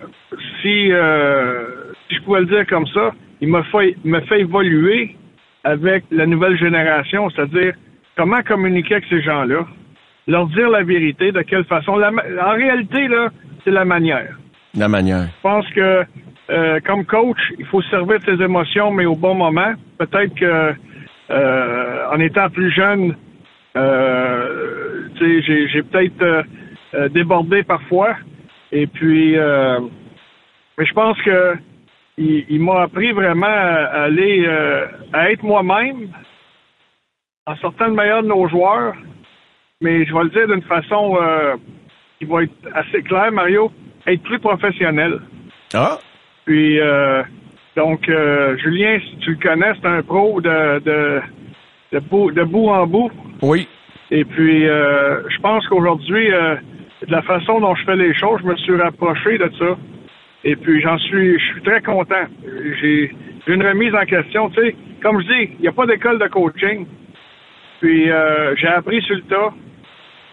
si, euh, si je pouvais le dire comme ça, il m'a fait, me fait évoluer avec la nouvelle génération, c'est-à-dire comment communiquer avec ces gens-là, leur dire la vérité, de quelle façon. en réalité, là, c'est la manière. La manière. Je pense que euh, comme coach, il faut servir de ses émotions, mais au bon moment. Peut-être que en étant plus jeune, euh, j'ai, j'ai peut-être euh, euh, débordé parfois. Et puis, euh, mais je pense que il, m'a appris vraiment à aller à être moi-même en sortant le meilleur de nos joueurs. Mais je vais le dire d'une façon qui va être assez claire, Mario, être plus professionnel. Ah. Puis donc Julien, si tu le connais, c'est un pro de, de de bout, de bout en bout. Oui. Et puis, euh, je pense qu'aujourd'hui, euh, de la façon dont je fais les choses, je me suis rapproché de ça. Et puis, j'en suis, je suis très content. J'ai une remise en question. Tu sais, comme je dis, il n'y a pas d'école de coaching. Puis, euh, j'ai appris sur le tas.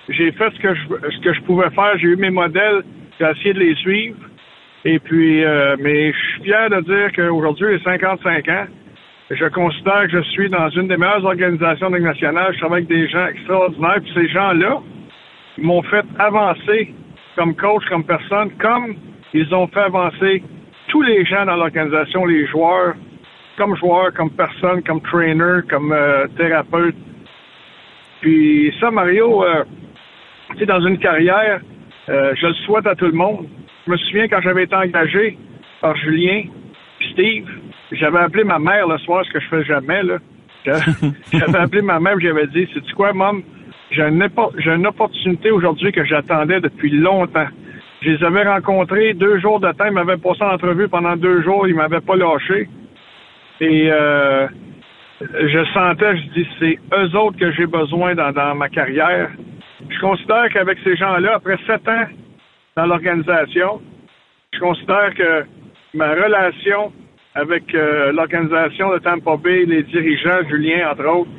J'ai fait ce que je, ce que je pouvais faire. J'ai eu mes modèles. J'ai essayé de les suivre. Et puis, mais je suis fier de dire qu'aujourd'hui, j'ai 55 ans. Je considère que je suis dans une des meilleures organisations nationales. Je travaille avec des gens extraordinaires. Puis ces gens-là m'ont fait avancer comme coach, comme personne, comme ils ont fait avancer tous les gens dans l'organisation, les joueurs, comme joueur, comme personne, comme trainer, comme euh, thérapeute. Puis ça, Mario, euh, tu sais, dans une carrière, euh, je le souhaite à tout le monde. Je me souviens quand j'avais été engagé par Julien, puis Steve, j'avais appelé ma mère le soir, ce que je fais jamais, là. J'avais appelé ma mère, j'avais dit, c'est tu quoi, maman? J'ai une opportunité aujourd'hui que j'attendais depuis longtemps. Je les avais rencontrés deux jours de temps. Ils m'avaient passé en entrevue pendant deux jours. Ils m'avaient pas lâché. Et euh, je sentais, je dis, c'est eux autres que j'ai besoin dans, ma carrière. Je considère qu'avec ces gens-là, après sept ans dans l'organisation, je considère que ma relation avec euh, l'organisation de Tampa Bay, les dirigeants, Julien, entre autres,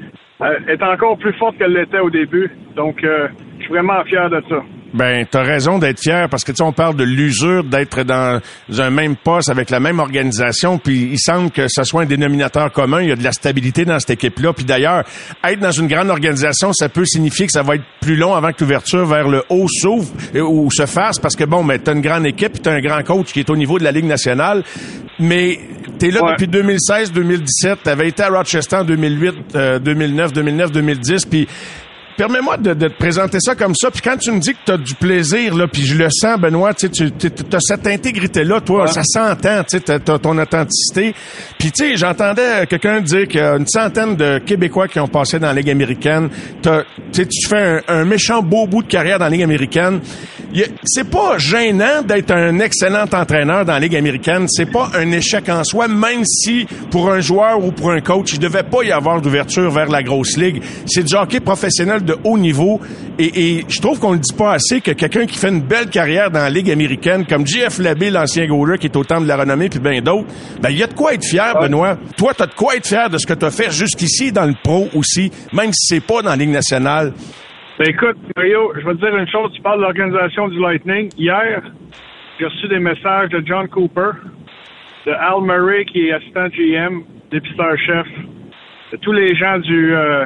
euh, est encore plus forte qu'elle l'était au début. Donc, je suis vraiment fier de ça. Ben, t'as raison d'être fier parce que tu sais, on parle de l'usure d'être dans un même poste avec la même organisation, puis il semble que ce soit un dénominateur commun. Il y a de la stabilité dans cette équipe-là. Puis d'ailleurs, être dans une grande organisation, ça peut signifier que ça va être plus long avant que l'ouverture vers le haut s'ouvre ou se fasse parce que bon, mais t'as une grande équipe, t'as un grand coach qui est au niveau de la Ligue nationale. Mais t'es là depuis 2016, 2017. T'avais été à Rochester en 2008, 2009, 2009, 2010, puis Permets-moi de, te présenter ça comme ça. Puis quand tu me dis que tu as du plaisir, là, puis je le sens, Benoît, tu as cette intégrité-là, toi, ça s'entend, tu as, ton authenticité. Puis tu sais, j'entendais quelqu'un dire qu'il y a une centaine de Québécois qui ont passé dans la Ligue américaine. tu fais un, méchant beau bout de carrière dans la Ligue américaine. C'est pas gênant d'être un excellent entraîneur dans la Ligue américaine. C'est pas un échec en soi, même si pour un joueur ou pour un coach, il devait pas y avoir d'ouverture vers la grosse ligue. C'est du hockey professionnel de haut niveau. Et, je trouve qu'on ne dit pas assez que quelqu'un qui fait une belle carrière dans la Ligue américaine, comme JF Labbé, l'ancien goaler, qui est au temps de la renommée, puis bien d'autres, ben, il y a de quoi être fier, Benoît. Toi, tu as de quoi être fier de ce que tu as fait jusqu'ici dans le pro aussi, même si c'est pas dans la Ligue nationale. Ben écoute, Mario, je vais te dire une chose. Tu parles de l'organisation du Lightning. Hier, j'ai reçu des messages de John Cooper, de Al Murray, qui est assistant GM, dépisteur-chef, de tous les gens du, euh,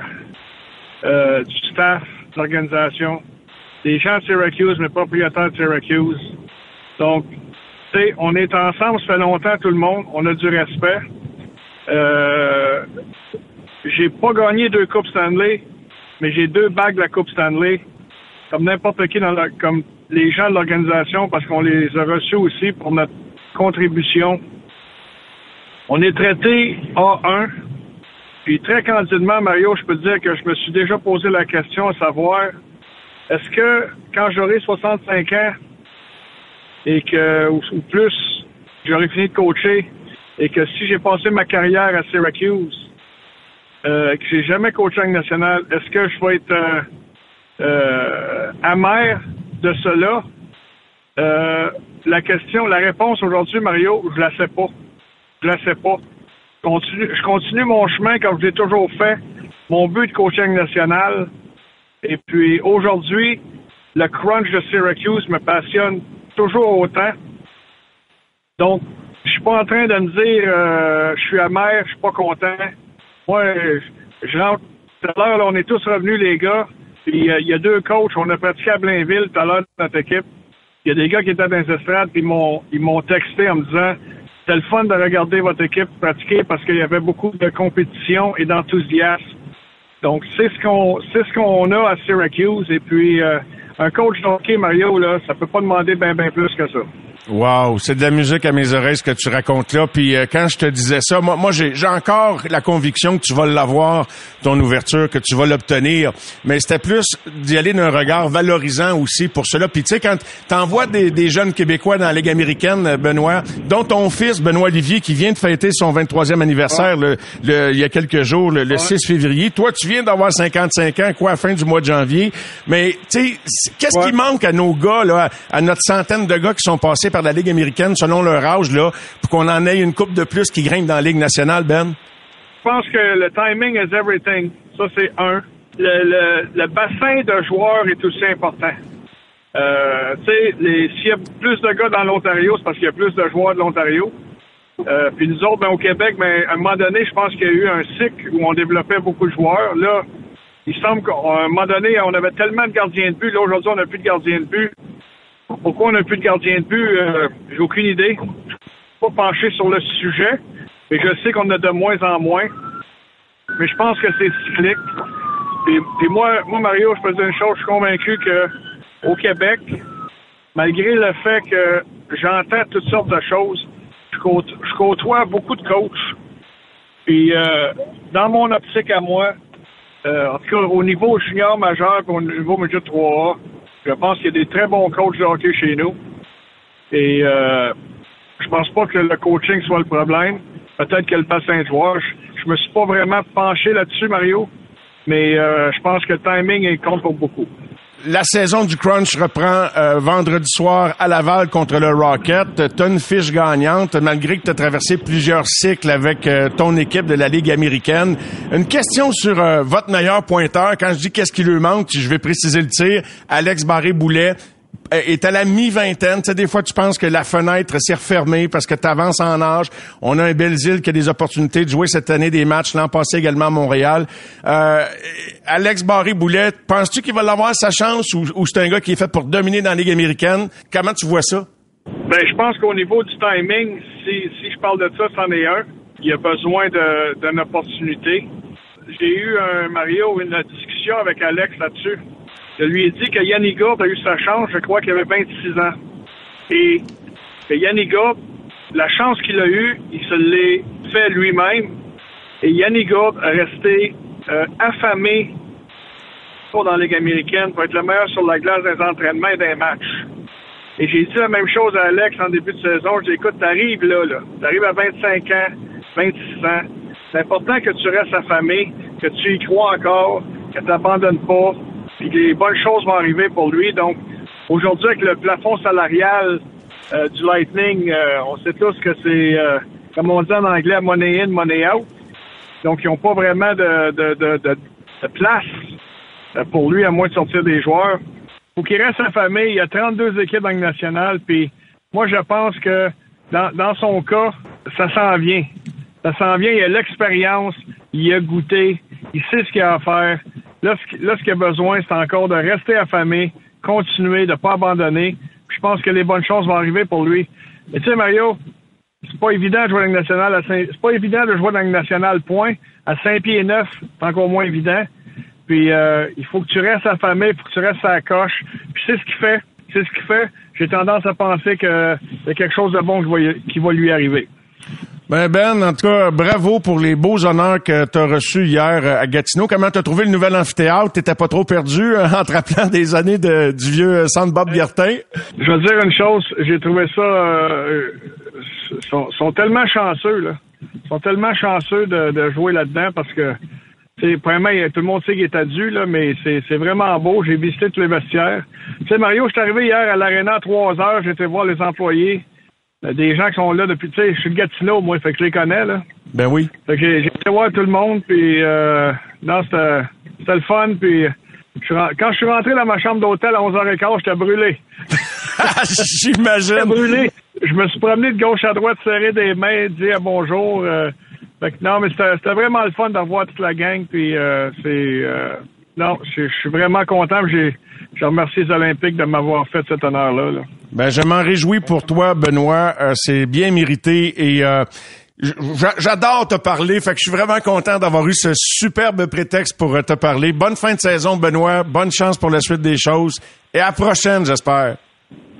euh, du staff de l'organisation, des gens de Syracuse, mais propriétaires de Syracuse. Donc, tu sais, on est ensemble, ça fait longtemps, tout le monde, on a du respect. Euh, j'ai pas gagné deux Coupes Stanley, mais j'ai deux bagues de la Coupe Stanley, comme n'importe qui dans la, comme les gens de l'organisation, parce qu'on les a reçus aussi pour notre contribution. On est traité A1, puis très candidement, Mario, je peux dire que je me suis déjà posé la question à savoir est-ce que quand j'aurai 65 ans et que ou, plus, j'aurai fini de coacher et que si j'ai passé ma carrière à Syracuse, euh, que j'ai jamais coaché en national, est-ce que je vais être euh, euh, amer de cela? Euh, la question, la réponse aujourd'hui, Mario, je la sais pas. Je la sais pas je continue mon chemin comme je l'ai toujours fait. Mon but de coaching national. Et puis aujourd'hui, le crunch de Syracuse me passionne toujours autant. Donc, je suis pas en train de me dire euh, je suis amer, je suis pas content. Moi, je, rentre. Tout à l'heure, on est tous revenus, les gars. Puis il y, a deux coachs. On a pratiqué à Blainville tout à l'heure notre équipe. Il y a des gars qui étaient dans les estrades, puis ils m'ont texté en me disant c'était le fun de regarder votre équipe pratiquer parce qu'il y avait beaucoup de compétition et d'enthousiasme. Donc, c'est ce qu'on c'est ce qu'on a à Syracuse. Et puis, euh, un coach de hockey, Mario, là, ça peut pas demander bien, bien plus que ça. Wow, c'est de la musique à mes oreilles ce que tu racontes là. Puis euh, quand je te disais ça, moi, moi j'ai, encore la conviction que tu vas l'avoir, ton ouverture, que tu vas l'obtenir. Mais c'était plus d'y aller d'un regard valorisant aussi pour cela. Puis tu sais, quand t'envoies des, des jeunes Québécois dans la Ligue américaine, Benoît, dont ton fils, Benoît Olivier, qui vient de fêter son 23e anniversaire le, il y a quelques jours, le, 6 février. Toi, tu viens d'avoir 55 ans, quoi, à la fin du mois de janvier. Mais tu sais, qu'est-ce qui manque à nos gars, là, à notre centaine de gars qui sont passés par la Ligue américaine selon leur âge, là, pour qu'on en ait une coupe de plus qui grimpe dans la Ligue nationale, Ben? Je pense que le timing is everything. Ça, c'est un. Le, bassin de joueurs est aussi important. Euh, tu sais, s'il y a plus de gars dans l'Ontario, c'est parce qu'il y a plus de joueurs de l'Ontario. Euh, puis nous autres, ben, au Québec, ben, à un moment donné, je pense qu'il y a eu un cycle où on développait beaucoup de joueurs. Là, il semble qu'à un moment donné, on avait tellement de gardiens de but. Là, aujourd'hui, on n'a plus de gardiens de but. Pourquoi on n'a plus de gardien de but? Euh, j'ai aucune idée. Je ne pas penché sur le sujet. Et je sais qu'on a de moins en moins. Mais je pense que c'est cyclique. Et, moi, moi, Mario, je peux dire une chose, je suis convaincu que au Québec, malgré le fait que j'entends toutes sortes de choses, je, côtoie beaucoup de coachs. Puis euh, dans mon optique à moi, euh, en tout cas au niveau junior majeur au niveau major 3A, je pense qu'il y a des très bons coachs de hockey chez nous. Et euh, je pense pas que le coaching soit le problème. Peut-être que le patient joueur. Je, je me suis pas vraiment penché là-dessus, Mario. Mais euh, je pense que le timing compte pour beaucoup. La saison du crunch reprend euh, vendredi soir à Laval contre le Rocket. T'as une fiche gagnante malgré que tu as traversé plusieurs cycles avec euh, ton équipe de la Ligue américaine. Une question sur votre meilleur pointeur. Quand je dis qu'est-ce qui lui manque, je vais préciser le tir. Alex Barré-Boulet est à la mi-vingtaine. Tu sais, des fois, tu penses que la fenêtre s'est refermée parce que tu avances en âge. On a un Belzile qui a des opportunités de jouer cette année des matchs, l'an passé également à Montréal. Euh, Alex Barré-Boulet, penses-tu qu'il va l'avoir sa chance ou, c'est un gars qui est fait pour dominer dans la Ligue américaine? Comment tu vois ça? Ben, je pense qu'au niveau du timing, si, si je parle de ça, c'en est un. Il a besoin d'une opportunité. J'ai eu, un, Mario, une discussion avec Alex là-dessus. Je lui ai dit que Gourde a eu sa chance, je crois qu'il avait 26 ans. Et que Gourde, la chance qu'il a eue, il se l'est fait lui-même. Et Gourde a resté euh, affamé dans la Ligue américaine pour être le meilleur sur la glace des entraînements et des matchs. Et j'ai dit la même chose à Alex en début de saison. J'ai dit, écoute, t'arrives là, là. T'arrives à 25 ans, 26 ans. C'est important que tu restes affamé, que tu y crois encore, que tu n'abandonnes pas, puis des bonnes choses vont arriver pour lui. Donc, aujourd'hui, avec le plafond salarial euh, du Lightning, euh, on sait tous que c'est, euh, comme on dit en anglais, money in, money out. Donc, ils n'ont pas vraiment de, de, de, de place pour lui, à moins de sortir des joueurs. Faut qu'il reste sa famille. Il y a 32 équipes dans le national. Puis, moi, je pense que dans, dans son cas, ça s'en vient. Ça s'en vient. Il a l'expérience. Il a goûté. Il sait ce qu'il a à faire. Là, ce, qu'il a besoin, c'est encore de rester affamé, continuer, de ne pas abandonner. je pense que les bonnes choses vont arriver pour lui. Mais tu sais, Mario, c'est pas évident de jouer dans nationale. C'est pas évident de jouer dans nationale, point. À 5 pieds 9, c'est encore moins évident. Puis euh, il faut que tu restes affamé, il faut que tu restes à la coche. Puis c'est ce qu'il fait. C'est ce qu'il fait. J'ai tendance à penser qu'il y a quelque chose de bon qui va lui arriver. Ben, Ben, en tout cas, bravo pour les beaux honneurs que tu as reçus hier euh, à Gatineau. Comment tu as trouvé le nouvel amphithéâtre? T'étais pas trop perdu euh, en te rappelant des années du vieux centre Bob? Je veux dire une chose, j'ai trouvé ça... Euh, sont, tellement chanceux, là. Sont tellement chanceux de, jouer là-dedans parce que, c'est premièrement, tout le monde sait qu'il est addu, là, mais c'est vraiment beau. J'ai visité tous les vestiaires. Tu sais, Mario, je suis arrivé hier à l'aréna à 3 heures, j'étais voir les employés. Euh, des gens qui sont là depuis, tu sais, je suis le Gatineau, moi, fait que je les connais, là. Ben oui. Fait que j'ai été voir tout le monde, puis euh, non, c'était le fun, puis quand je suis rentré dans ma chambre d'hôtel à 11h15, j'étais brûlé. J'imagine. J'étais brûlé. Je me suis promené de gauche à droite, serré des mains, dire bonjour. Euh, fait que non, mais c'était vraiment le fun d'avoir toute la gang, puis euh, c'est... Non, je suis vraiment content, j'ai je remercie les Olympiques de m'avoir fait cet honneur-là. Ben, je m'en réjouis pour toi, Benoît. Euh, c'est bien mérité et euh, j'adore te parler. Fait que je suis vraiment content d'avoir eu ce superbe prétexte pour euh, te parler. Bonne fin de saison, Benoît. Bonne chance pour la suite des choses. Et à la prochaine, j'espère.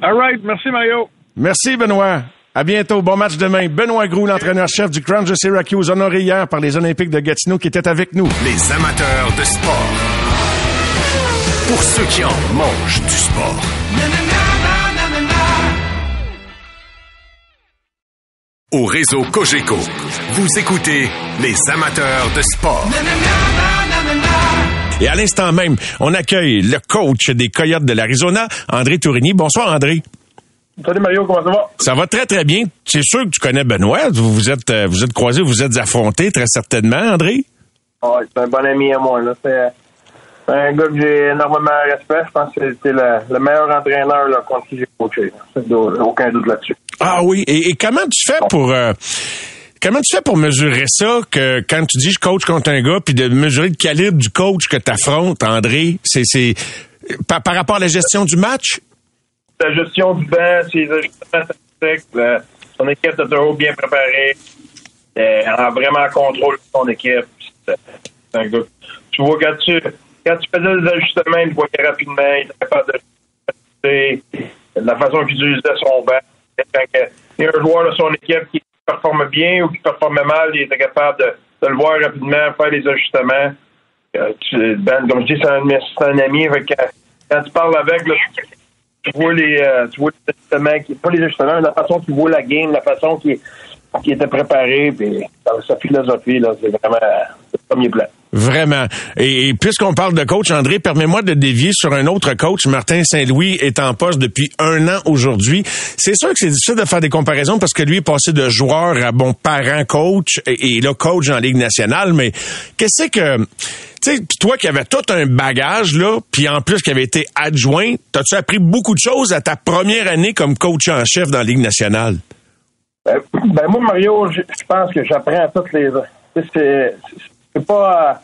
All right. Merci, Mario. Merci, Benoît. À bientôt. Bon match demain. Benoît Groux, l'entraîneur-chef du Crunch de Syracuse, honoré hier par les Olympiques de Gatineau qui étaient avec nous. Les amateurs de sport pour ceux qui en mangent du sport. Au réseau Cogeco, vous écoutez les amateurs de sport. Et à l'instant même, on accueille le coach des Coyotes de l'Arizona, André Tourigny. Bonsoir, André. Salut Mario, comment ça va? Ça va très très bien. C'est sûr que tu connais Benoît. Vous vous êtes euh, vous êtes croisés, vous êtes affrontés très certainement, André. Oui, c'est un bon ami à moi. Là. C'est un gars que j'ai énormément respect. Je pense que c'était le, meilleur entraîneur là, contre qui j'ai coaché. Aucun doute là-dessus. Ah oui. Et, comment tu fais pour euh, comment tu fais pour mesurer ça que quand tu dis je coach contre un gars, puis de mesurer le calibre du coach que tu affrontes, André, c'est c'est par, par, rapport à la gestion du match? La gestion du banc, c'est ajustements tactiques, son équipe est toujours bien préparée. est en vraiment contrôle de son équipe. C'est un gars. Tu vois, quand tu, quand tu faisais des ajustements, il voyait rapidement, il était capable de la façon qu'il utilisait son banc. Il y a un joueur de son équipe qui performe bien ou qui performe mal, il était capable de, le voir rapidement, faire les ajustements. Euh, ben, comme je dis, c'est un, ami. Que, quand tu parles avec, là, tu vois les, euh, tu vois les ajustements, pas les ajustements, mais la façon qu'il voit la game, la façon qu'il qui était préparé, puis dans sa philosophie, c'est vraiment le premier plan. Vraiment. Et, puisqu'on parle de coach, André, permets-moi de dévier sur un autre coach. Martin Saint-Louis est en poste depuis un an aujourd'hui. C'est sûr que c'est difficile de faire des comparaisons parce que lui est passé de joueur à bon parent coach et, et là coach en Ligue nationale. Mais qu'est-ce que tu sais, toi qui avais tout un bagage là, puis en plus qui avait été adjoint, t'as-tu appris beaucoup de choses à ta première année comme coach en chef dans la Ligue nationale? Ben, ben moi, Mario, je, je pense que j'apprends à toutes les. C'est c'est pas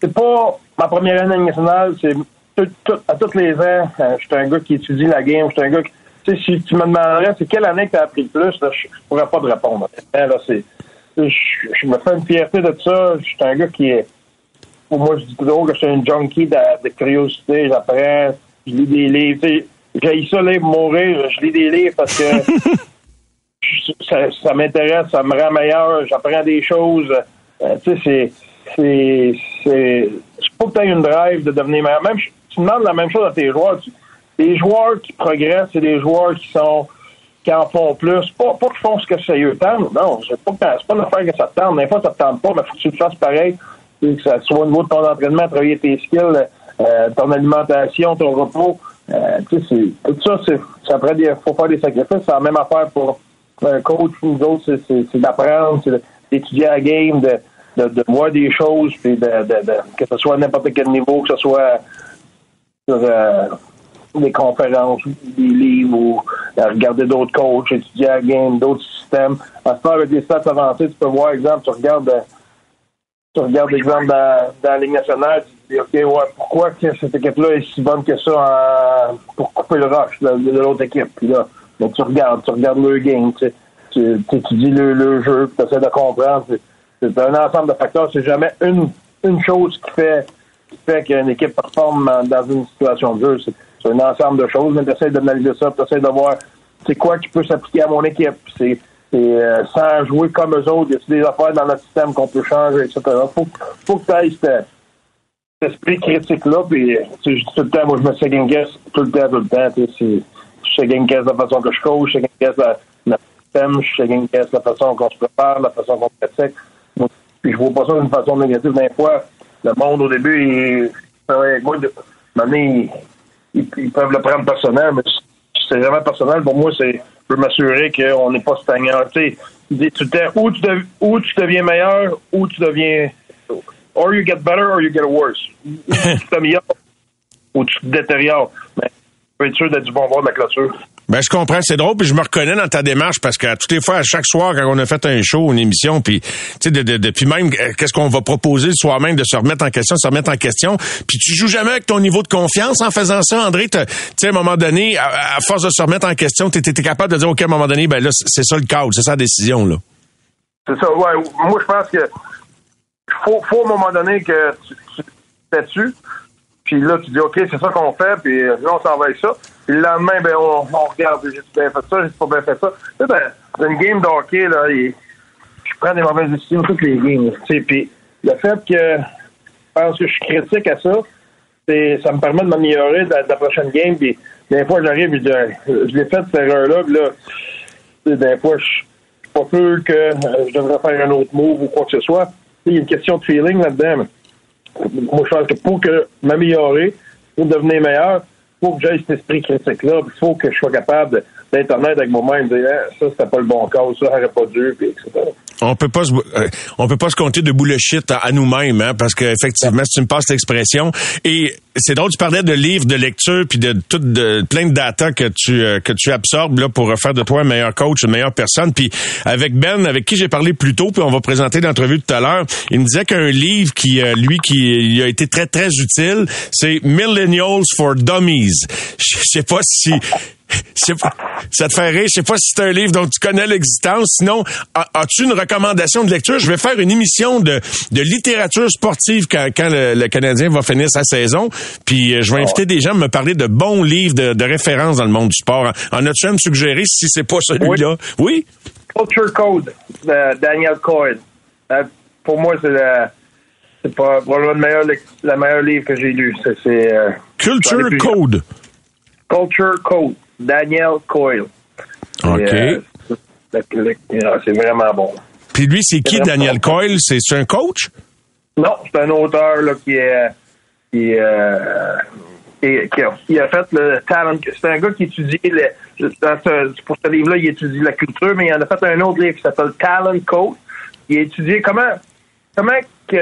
c'est pas ma première année nationale, c'est tout, tout, à tous les ans. Euh, je suis un gars qui étudie la game, je suis un gars qui. Tu sais, si tu me demanderais c'est quelle année que tu as appris le plus, là, je, je pourrais pas te répondre. Là, c'est, je, je me fais une fierté de ça. Je suis un gars qui est. Pour moi, je dis toujours que je suis un junkie de, de curiosité. J'apprends, je lis des livres. Tu sais, j'ai ça, là, pour mourir. Je lis des livres parce que ça, ça m'intéresse, ça me rend meilleur. J'apprends des choses. Euh, tu sais, c'est c'est c'est pas que tu une drive de devenir meilleur. Même tu demandes la même chose à tes joueurs. Les joueurs qui progressent, c'est des joueurs qui sont qui en font plus. Pas, pas qu'ils font ce que ça y tente. Non, c'est pas, pas l'affaire que ça te tente. Des fois, ça te tente pas, mais faut que tu le fasses pareil. Que ça soit au niveau de ton entraînement, travailler tes skills, euh, ton alimentation, ton repos. Euh, tout ça, c'est, ça prend des, faut faire des sacrifices. C'est la même affaire pour un coach ou nous autres, c'est d'apprendre, c'est d'étudier la game, de, de, de voir des choses, puis de, que ce soit à n'importe quel niveau, que ce soit sur euh, des conférences, des livres, ou euh, regarder d'autres coachs, étudier la game, d'autres systèmes. À ce temps, avec des stats avancés, tu peux voir, exemple, tu regardes, euh, tu regardes, exemple, dans, dans la Ligue nationale, tu dis, OK, ouais, pourquoi que cette équipe-là est si bonne que ça en, pour couper le rush de, l'autre équipe? Puis là, ben, tu regardes, tu regardes le game, tu, tu, tu étudies le, le jeu, tu essaies de comprendre. C'est un ensemble de facteurs. C'est jamais une, une chose qui fait, qui fait qu'une équipe performe dans une situation de jeu. C'est un ensemble de choses, mais tu essaies d'analyser ça, tu essaies de voir c'est quoi qui peut s'appliquer à mon équipe. C'est euh, sans jouer comme eux autres, y a des affaires dans notre système qu'on peut changer, etc. Faut, faut que tu ailles cet, esprit critique-là, puis dis tout le temps, moi je me second guess tout le temps, tout le temps. Je second guess la façon que je coach, je second guess la, la système, je second guess la façon qu'on se prépare, la façon qu'on pratique. Puis je vois pas ça d'une façon négative. Des fois, le monde au début, il, avec moi, de, ils, ils, peuvent le prendre personnel, mais c'est vraiment personnel. Pour moi, c'est je peux m'assurer qu'on n'est pas stagnant. Tu sais, tu ou tu, dev, ou tu deviens meilleur, ou tu deviens or you get better or you get worse. tu t'améliores ou tu te détériores. Mais tu peux être sûr d'être du bon bord de la clôture. Ben, je comprends, c'est drôle, puis je me reconnais dans ta démarche parce que toutes les fois, à chaque soir, quand on a fait un show, une émission, puis tu sais, de, de, de, même, euh, qu'est-ce qu'on va proposer le soir même de se remettre en question, se remettre en question, puis tu joues jamais avec ton niveau de confiance en faisant ça, André. Tu sais, à un moment donné, à, à, force de se remettre en question, tu étais capable de dire, ok, à un moment donné, ben là, c'est ça le cadre, c'est ça la décision là. C'est ça, ouais. Moi, je pense que faut, faut à un moment donné que tu, tu dessus. Puis là, tu dis, OK, c'est ça qu'on fait, puis là, on s'en va avec ça. Le lendemain, ben, on, on regarde, j'ai bien fait ça, j'ai pas bien fait ça. Ben, une game de hockey, là, je prends des mauvaises décisions toutes les games. Puis le fait que je pense que je suis critique à ça, ça me permet de m'améliorer de, la prochaine game. Puis des fois, j'arrive je, je l'ai fait cette erreur-là, puis là, des fois, je suis pas sûr que euh, je devrais faire un autre move ou quoi que ce soit. Il y a une question de feeling là-dedans. Moi, je pense que pour que m'améliorer, pour devenir meilleur, faut que j'aie cet esprit critique-là. Il faut que je sois capable d'être honnête avec moi-même, de dire ah, ça, c'était pas le bon cas, ça n'aurait pas dû, puis etc. On peut pas se, euh, on peut pas se compter de bullshit à, à nous-mêmes, hein, parce qu'effectivement, si tu me passes l'expression, et c'est drôle, tu parlais de livres de lecture puis de tout de plein de data que tu euh, que tu absorbes là pour faire de toi un meilleur coach, une meilleure personne. Puis avec Ben, avec qui j'ai parlé plus tôt, puis on va présenter l'entrevue tout à l'heure, il me disait qu'un livre qui euh, lui qui a été très très utile, c'est Millennials for Dummies. Je sais pas si ça te fait rire. Je sais pas si c'est un livre dont tu connais l'existence. Sinon, as-tu une recommandation de lecture? Je vais faire une émission de, de littérature sportive quand, quand le, Canadien va finir sa saison. Puis euh, je vais inviter des gens à me parler de bons livres de, de référence dans le monde du sport. En as-tu à me suggérer si c'est pas celui-là? Oui? Culture Code de Daniel Coyle. Euh, pour moi, c'est le c'est pas le meilleur, le meilleur livre que j'ai lu. C'est, euh, Culture Code. Culture Code. Daniel Coyle. OK. Euh, c'est vraiment bon. Puis lui, c'est qui Daniel Coyle? C'est un coach? Non, c'est un auteur là, qui est. Qui, euh, qui, a, fait le talent. C'est un gars qui étudie. pour ce livre-là, il étudie la culture, mais il en a fait un autre livre qui s'appelle Talent Coach. Il a étudié comment comment tu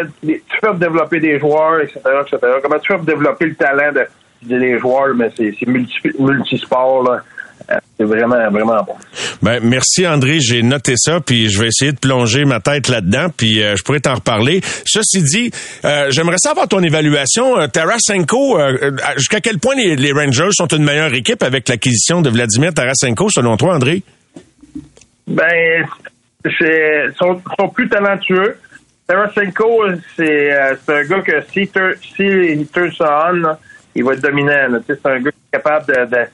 fais développer des joueurs, etc., etc. Comment tu fais développer le talent de, des joueurs, mais c'est multi, multisport, là. Euh, c'est vraiment, vraiment bon. Ben, merci André, j'ai noté ça, puis je vais essayer de plonger ma tête là-dedans, puis euh, je pourrais t'en reparler. Ceci dit, euh, j'aimerais savoir ton évaluation. Tarasenko, jusqu'à quel point les, Rangers sont une meilleure équipe avec l'acquisition de Vladimir Tarasenko, selon toi, André? Ben, c'est sont, sont plus talentueux. Tarasenko, c'est un gars que si, si ça on, il va être dominant. C'est un gars qui est capable de,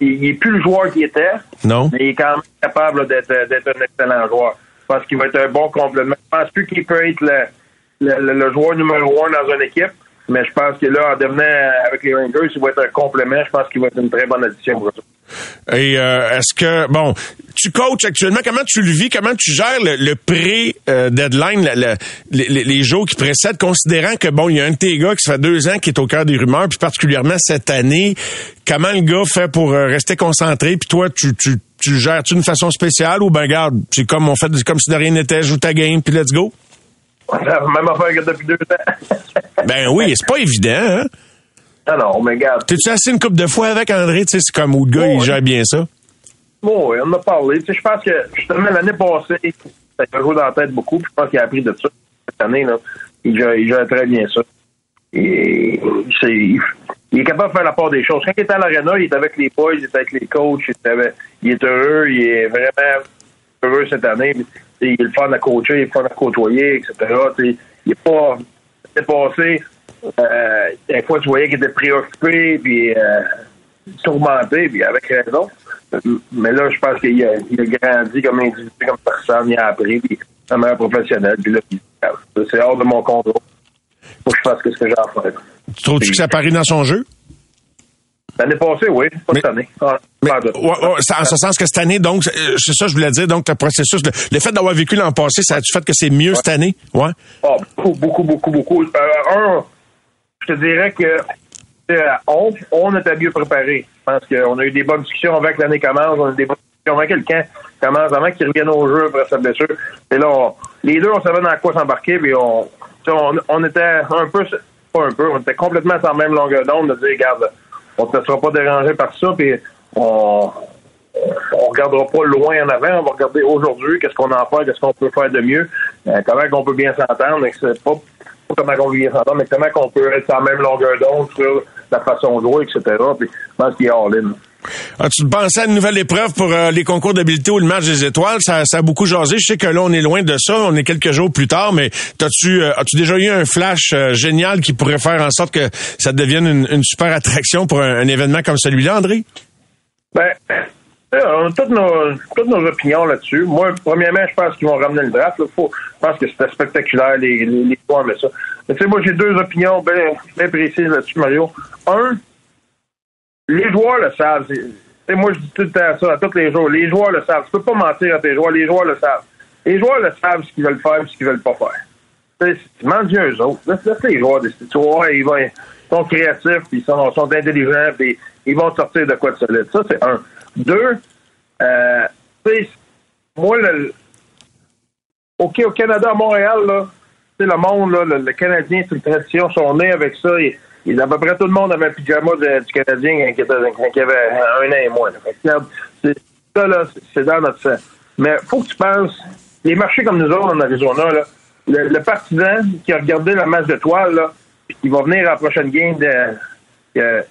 il n'est plus le joueur qu'il était. Non. Mais il est quand même capable d'être, un excellent joueur. Je pense qu'il va être un bon complément. Je pense plus qu'il peut être le, joueur numéro un dans une équipe. Mais je pense que là, en devenant avec les Rangers, il va être un complément. Je pense qu'il va être une très bonne addition pour Et euh, est-ce que bon, tu coaches actuellement, comment tu le vis, comment tu gères le, pré-deadline, les, jours qui précèdent, considérant que bon, il y a un de tes gars qui fait deux ans qui est au cœur des rumeurs, puis particulièrement cette année, comment le gars fait pour euh, rester concentré, puis toi, tu, tu, tu gères-tu d'une façon spéciale ou ben garde, c'est comme on fait comme si de rien n'était, joue ta game, puis let's go? Même affaire que depuis deux ans. ben oui, c'est pas évident, hein? Non, mais garde. T'es-tu assis une couple de fois avec André, tu sais, c'est comme où le gars, il gère bien ça? Bon, oui, on en a parlé. Tu sais, je pense que justement l'année passée, ça a joué dans la tête beaucoup. Puis je pense qu'il a appris de ça cette année. Là. Il, gère, très bien ça. Et il, est capable de faire la part des choses. Quand il est à l'aréna, il est avec les boys, il est avec les coachs, il est, heureux, il est vraiment heureux cette année. Il est le fun à coacher, il est le fun à côtoyer, etc. il n'est pas dépassé. Euh, des fois, tu voyais qu'il était préoccupé, puis euh, tourmenté, puis avec raison. Mais là, je pense qu'il a, grandi comme individu, comme personne, il a appris, puis un meilleur professionnel. Puis là, c'est hors de mon contrôle. Faut que je fasse ce que j'ai à faire. Tu trouves-tu que ça paraît dans son jeu? L'année passée, oui, pas cette année. Ah, en ce sens que cette annne, donc, euh, c'est ça que je voulais dire, donc le processus, le, fait d'avoir vécu l'an passé, ça a-tu fait que c'est mieux cette année? Ouais. Oh, beaucoup, beaucoup, beaucoup, beaucoup. Euh, un, je dirais que on, on était mieux préparé. Je pense qu'on a eu des bonnes discussions avant que l'année commence. On a eu des bonnes discussions avant que quelqu'un commence, avant qu'il revienne au jeu après sa blessure. Et là, les deux, on savait dans quoi s'embarquer. Puis on, on, était un peu, pas un peu, on était complètement la même longueur d'onde de dire, regarde, on ne se sera pas dérangé par ça. Puis on, on regardera pas loin en avant, on va regarder aujourd'hui qu'est-ce qu'on en fait, qu'est-ce qu'on peut faire de mieux, euh, comment on peut bien s'entendre, c'est pas, pas comment on bien s'entendre, mais comment on peut être sur la même longueur d'onde sur la façon de jouer, etc. Puis je pense qu'il a all-in. tu pensais à une nouvelle épreuve pour euh, les concours d'habileté ou le match des étoiles? Ça, ça, a beaucoup jasé. Je sais que là, on est loin de ça. On est quelques jours plus tard, mais as-tu euh, as-tu déjà eu un flash euh, génial qui pourrait faire en sorte que ça devienne une, super attraction pour un, événement comme celui-là, André? Ben, on a toutes nos, toutes nos opinions là-dessus. Moi, premièrement, je pense qu'ils vont ramener le draft. Faut, je pense que c'était spectaculaire, les, les, les mais ça. Mais tu sais, moi, j'ai deux opinions bien, précises là-dessus, Mario. Un, les joueurs le savent. sais, moi, je dis tout le temps ça à tous les jours. Les joueurs le savent. Tu peux pas mentir à tes joueurs. Les joueurs le savent. Les joueurs le savent ce qu'ils veulent faire et ce qu'ils veulent pas faire. Tu mendies eux autres. Laisse, les joueurs décider. Tu vois, ils, vont, ils sont créatifs, ils sont, sont intelligents, puis ils vont sortir de quoi de solide. Ça, c'est un. Deux, euh, moi, le, OK, au Canada, à Montréal, là, le monde, là, le, Canadien, c'est une tradition, sont nés avec ça. Et, à peu près tout le monde avait un pyjama du Canadien qui, avait un an et moins. ça, là, c'est dans notre sang. Mais faut que tu penses, les marchés comme nous autres en Arizona, là, le, partisan qui a regardé la masse de toile, là, qui va venir à la prochaine game de,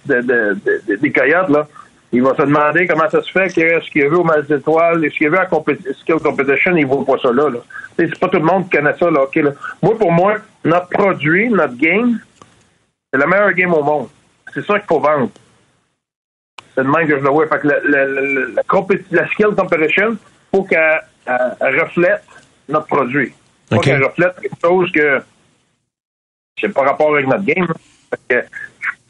de, de, des Coyotes, là, il va se demander comment ça se fait que ce qu'il a vu au match d'étoiles, ce qu'il a vu à skill competition, il voit pas ça là. là. C'est pas tout le monde qui connaît ça. Là, là. Moi, pour moi, notre produit, notre game, c'est le meilleur game au monde. C'est ça qu'il faut vendre. C'est le même que je le vois. Fait que le, la, la skill competition, faut qu'elle reflète notre produit. Faut qu'elle reflète quelque chose que c'est pas rapport avec notre game. Fait que,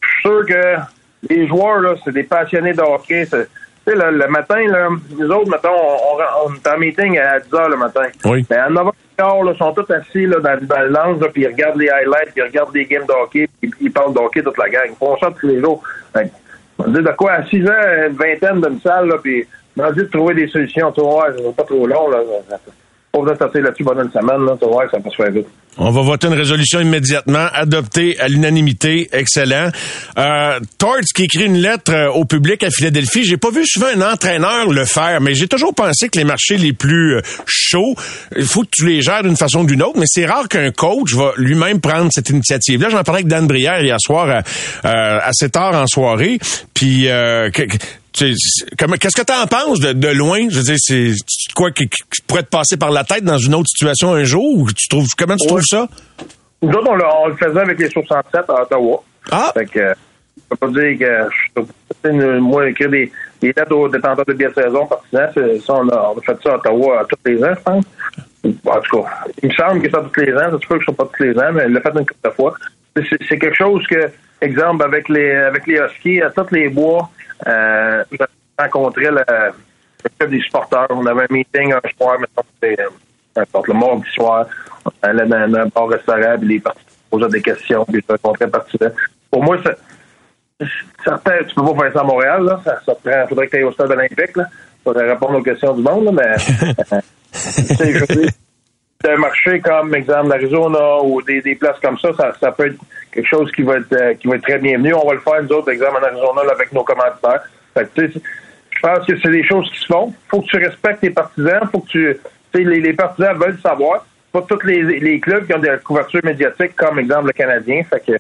je suis sûr que les joueurs, là, c'est des passionnés de hockey. Tu sais, le, le, matin, là, nous autres, mettons, on, on, on est en meeting à 10 h le matin. Oui. Mais à 9 h là, ils sont tous assis là, dans, dans le lounge, puis ils regardent les highlights, puis ils regardent des games de hockey, puis ils parlent de hockey toute la gang. Ils font ça tous les jours. Fait, on dit de quoi, à 6 ans, une vingtaine d'une salle, là, puis on a dit de trouver des solutions. Tu vois, c'est pas trop long, là. Semaine, là. Ça vite. On va voter une résolution immédiatement, adoptée à l'unanimité. Excellent. Euh, Torts qui écrit une lettre euh, au public à Philadelphie. J'ai pas vu souvent un entraîneur le faire, mais j'ai toujours pensé que les marchés les plus euh, chauds, il faut que tu les gères d'une façon ou d'une autre, mais c'est rare qu'un coach va lui-même prendre cette initiative-là. J'en parlais avec Dan Brière hier soir à, euh, assez tard en soirée. Puis euh, que, Qu'est-ce que tu en penses de, de, loin? Je veux dire, c'est quoi qui, qui, pourrait te passer par la tête dans une autre situation un jour? Ou tu trouves, comment tu ouais. trouves ça? Nous autres, on, on, le faisait avec les 67 à Ottawa. Ah! Fait que, je peux pas dire que je suis moi, écrire des, des lettres aux détenteurs de billets de saison partisans, ça, on a, on a fait ça à Ottawa tous les ans, je pense. En tout cas, il me semble que ça tous les ans. Ça se peut que ce soit pas tous les ans, mais il l'a fait une couple de fois. C'est quelque chose que, exemple, avec les avec les Huskies, à tous les bois, euh, j'ai rencontré le, le club des supporters. On avait un meeting un soir, mettons, c'était le mardi soir. On allait dans un bar restaurant, puis les parties posaient des questions, puis je rencontrais les partisans. Pour moi, ça, certain, tu peux pas faire ça à Montréal, là. Ça, ça prend, faudrait que tu ailles au stade olympique, là. Faudrait répondre aux questions du monde, là, mais, dire, un marché comme, exemple, l'Arizona ou des, des places comme ça, ça, ça peut être quelque chose qui va être, euh, qui va être très bienvenu. On va le faire, nous autres, exemple, en Arizona, avec nos commanditaires. Fait que, je pense que c'est des choses qui se font. Faut que tu respectes tes partisans. Faut que tu, les, les partisans veulent savoir. Pas tous les, les clubs qui ont des couvertures médiatiques, comme, exemple, le Canadien. Fait que,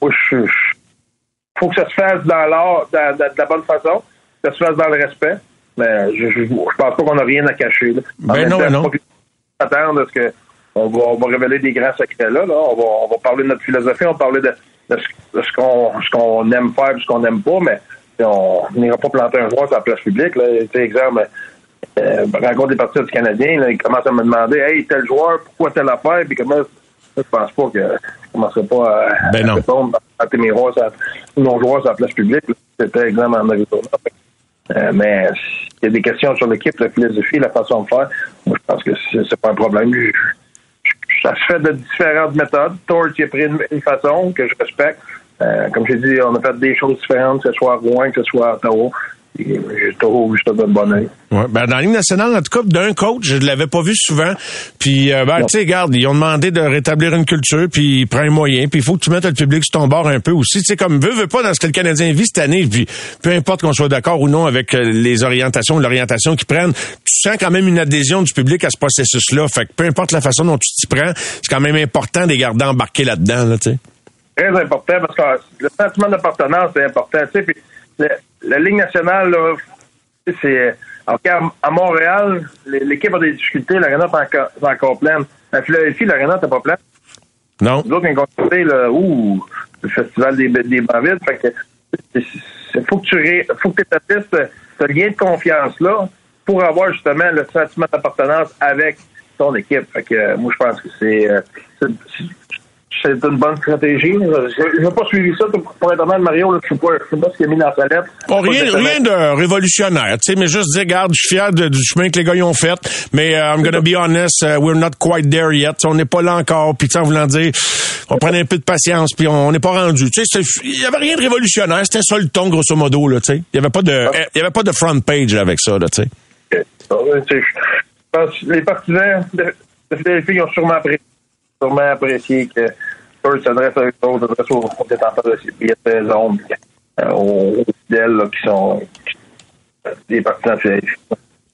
moi, je, je faut que ça se fasse dans l'art, de, de, de, la bonne façon, que ça se fasse dans le respect. Mais je, je, je pense pas qu'on a rien à cacher. Là. Ben non, temps, non. attendre à ce que on va, on va révéler des grands secrets là. là. On, va, on va parler de notre philosophie, on va parler de, de ce, de ce qu'on aime faire et ce qu'on n'aime pas, mais on n'ira pas planter un joueur sur la place publique. Là. Tu exemple, euh, rencontre des partisans du Canadien, là, ils commencent à me demander Hey, tel joueur, pourquoi telle affaire? Puis comment je pense pas que je commencerai pas à, ben à répondre à tes miroirs, nos joueurs sur la place publique. C'était exemple en Arizona. Euh, mais il y a des questions sur l'équipe, la philosophie, la façon de faire. Moi, je pense que c'est pas un problème. Je, ça se fait de différentes méthodes. Torch a pris une, façon que je respecte. Euh, comme j'ai dit, on a fait des choses différentes, que ce soit à Rouen, que ce soit à Ottawa. J'ai toujours vu ça de bon oeil. Ouais, ben dans la Ligue nationale, en tout cas, d'un coach, je l'avais pas vu souvent. Puis, euh, ben, tu sais, regarde, ils ont demandé de rétablir une culture, puis il prend un moyen, puis il faut que tu mettes le public sur ton bord un peu aussi. Tu sais, comme veut, veut pas dans ce que le Canadien vit cette année, puis peu importe qu'on soit d'accord ou non avec les orientations, l'orientation qu'ils prennent, tu sens quand même une adhésion du public à ce processus-là. Fait que peu importe la façon dont tu t'y prends, c'est quand même important de les garder embarqués là-dedans, là, tu sais. Très important, parce que le sentiment d'appartenance, c'est important, tu sais, puis la Ligue nationale, là, c'est. À Montréal, l'équipe a des difficultés, l'arena est encore, encore pleine. À Philadelphie, l'arena n'était pas pleine. Non. Nous autres, on là, ouh, le festival des, des bancs vides, fait que il faut que tu faut que établisses ce lien de confiance-là pour avoir justement le sentiment d'appartenance avec ton équipe. Fait que moi, je pense que c'est c'est une bonne stratégie. Je n'ai pas suivi ça pour être honnête, Mario. Là, je ne sais, sais pas ce qu'il a mis dans sa lettre. Bon, rien, rien de révolutionnaire, tu sais, mais juste dire, regarde, je suis fier de, du chemin que les gars ont fait, mais uh, I'm gonna be honest, uh, we're not quite there yet. T'sais, on n'est pas là encore. Puis en voulant dire, on prenait un peu de patience, puis on n'est pas rendu. Tu sais, il y avait rien de révolutionnaire. C'était ça le ton, grosso modo, là. Tu sais, il y avait pas de, il y avait pas de front page avec ça, là. Tu sais. Pense les partisans de, de Philadelphie ont sûrement apprécié sûrement apprécié que eux s'adressent à eux autres, s'adressent aux, détenteurs de ces billets de saison, euh, aux fidèles qui sont des partisans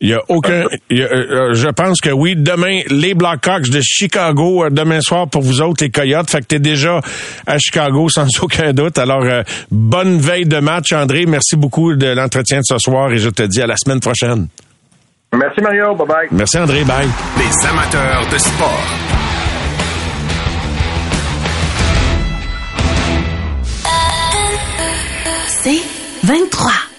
Il y a aucun. il y a, euh, je pense que oui. Demain, les Blackhawks de Chicago, euh, demain soir pour vous autres, les Coyotes. Fait que t'es déjà à Chicago sans aucun doute. Alors, euh, bonne veille de match, André. Merci beaucoup de l'entretien de ce soir et je te dis à la semaine prochaine. Merci Mario, bye bye. Merci André, bye. Les amateurs de sport. C'est 23.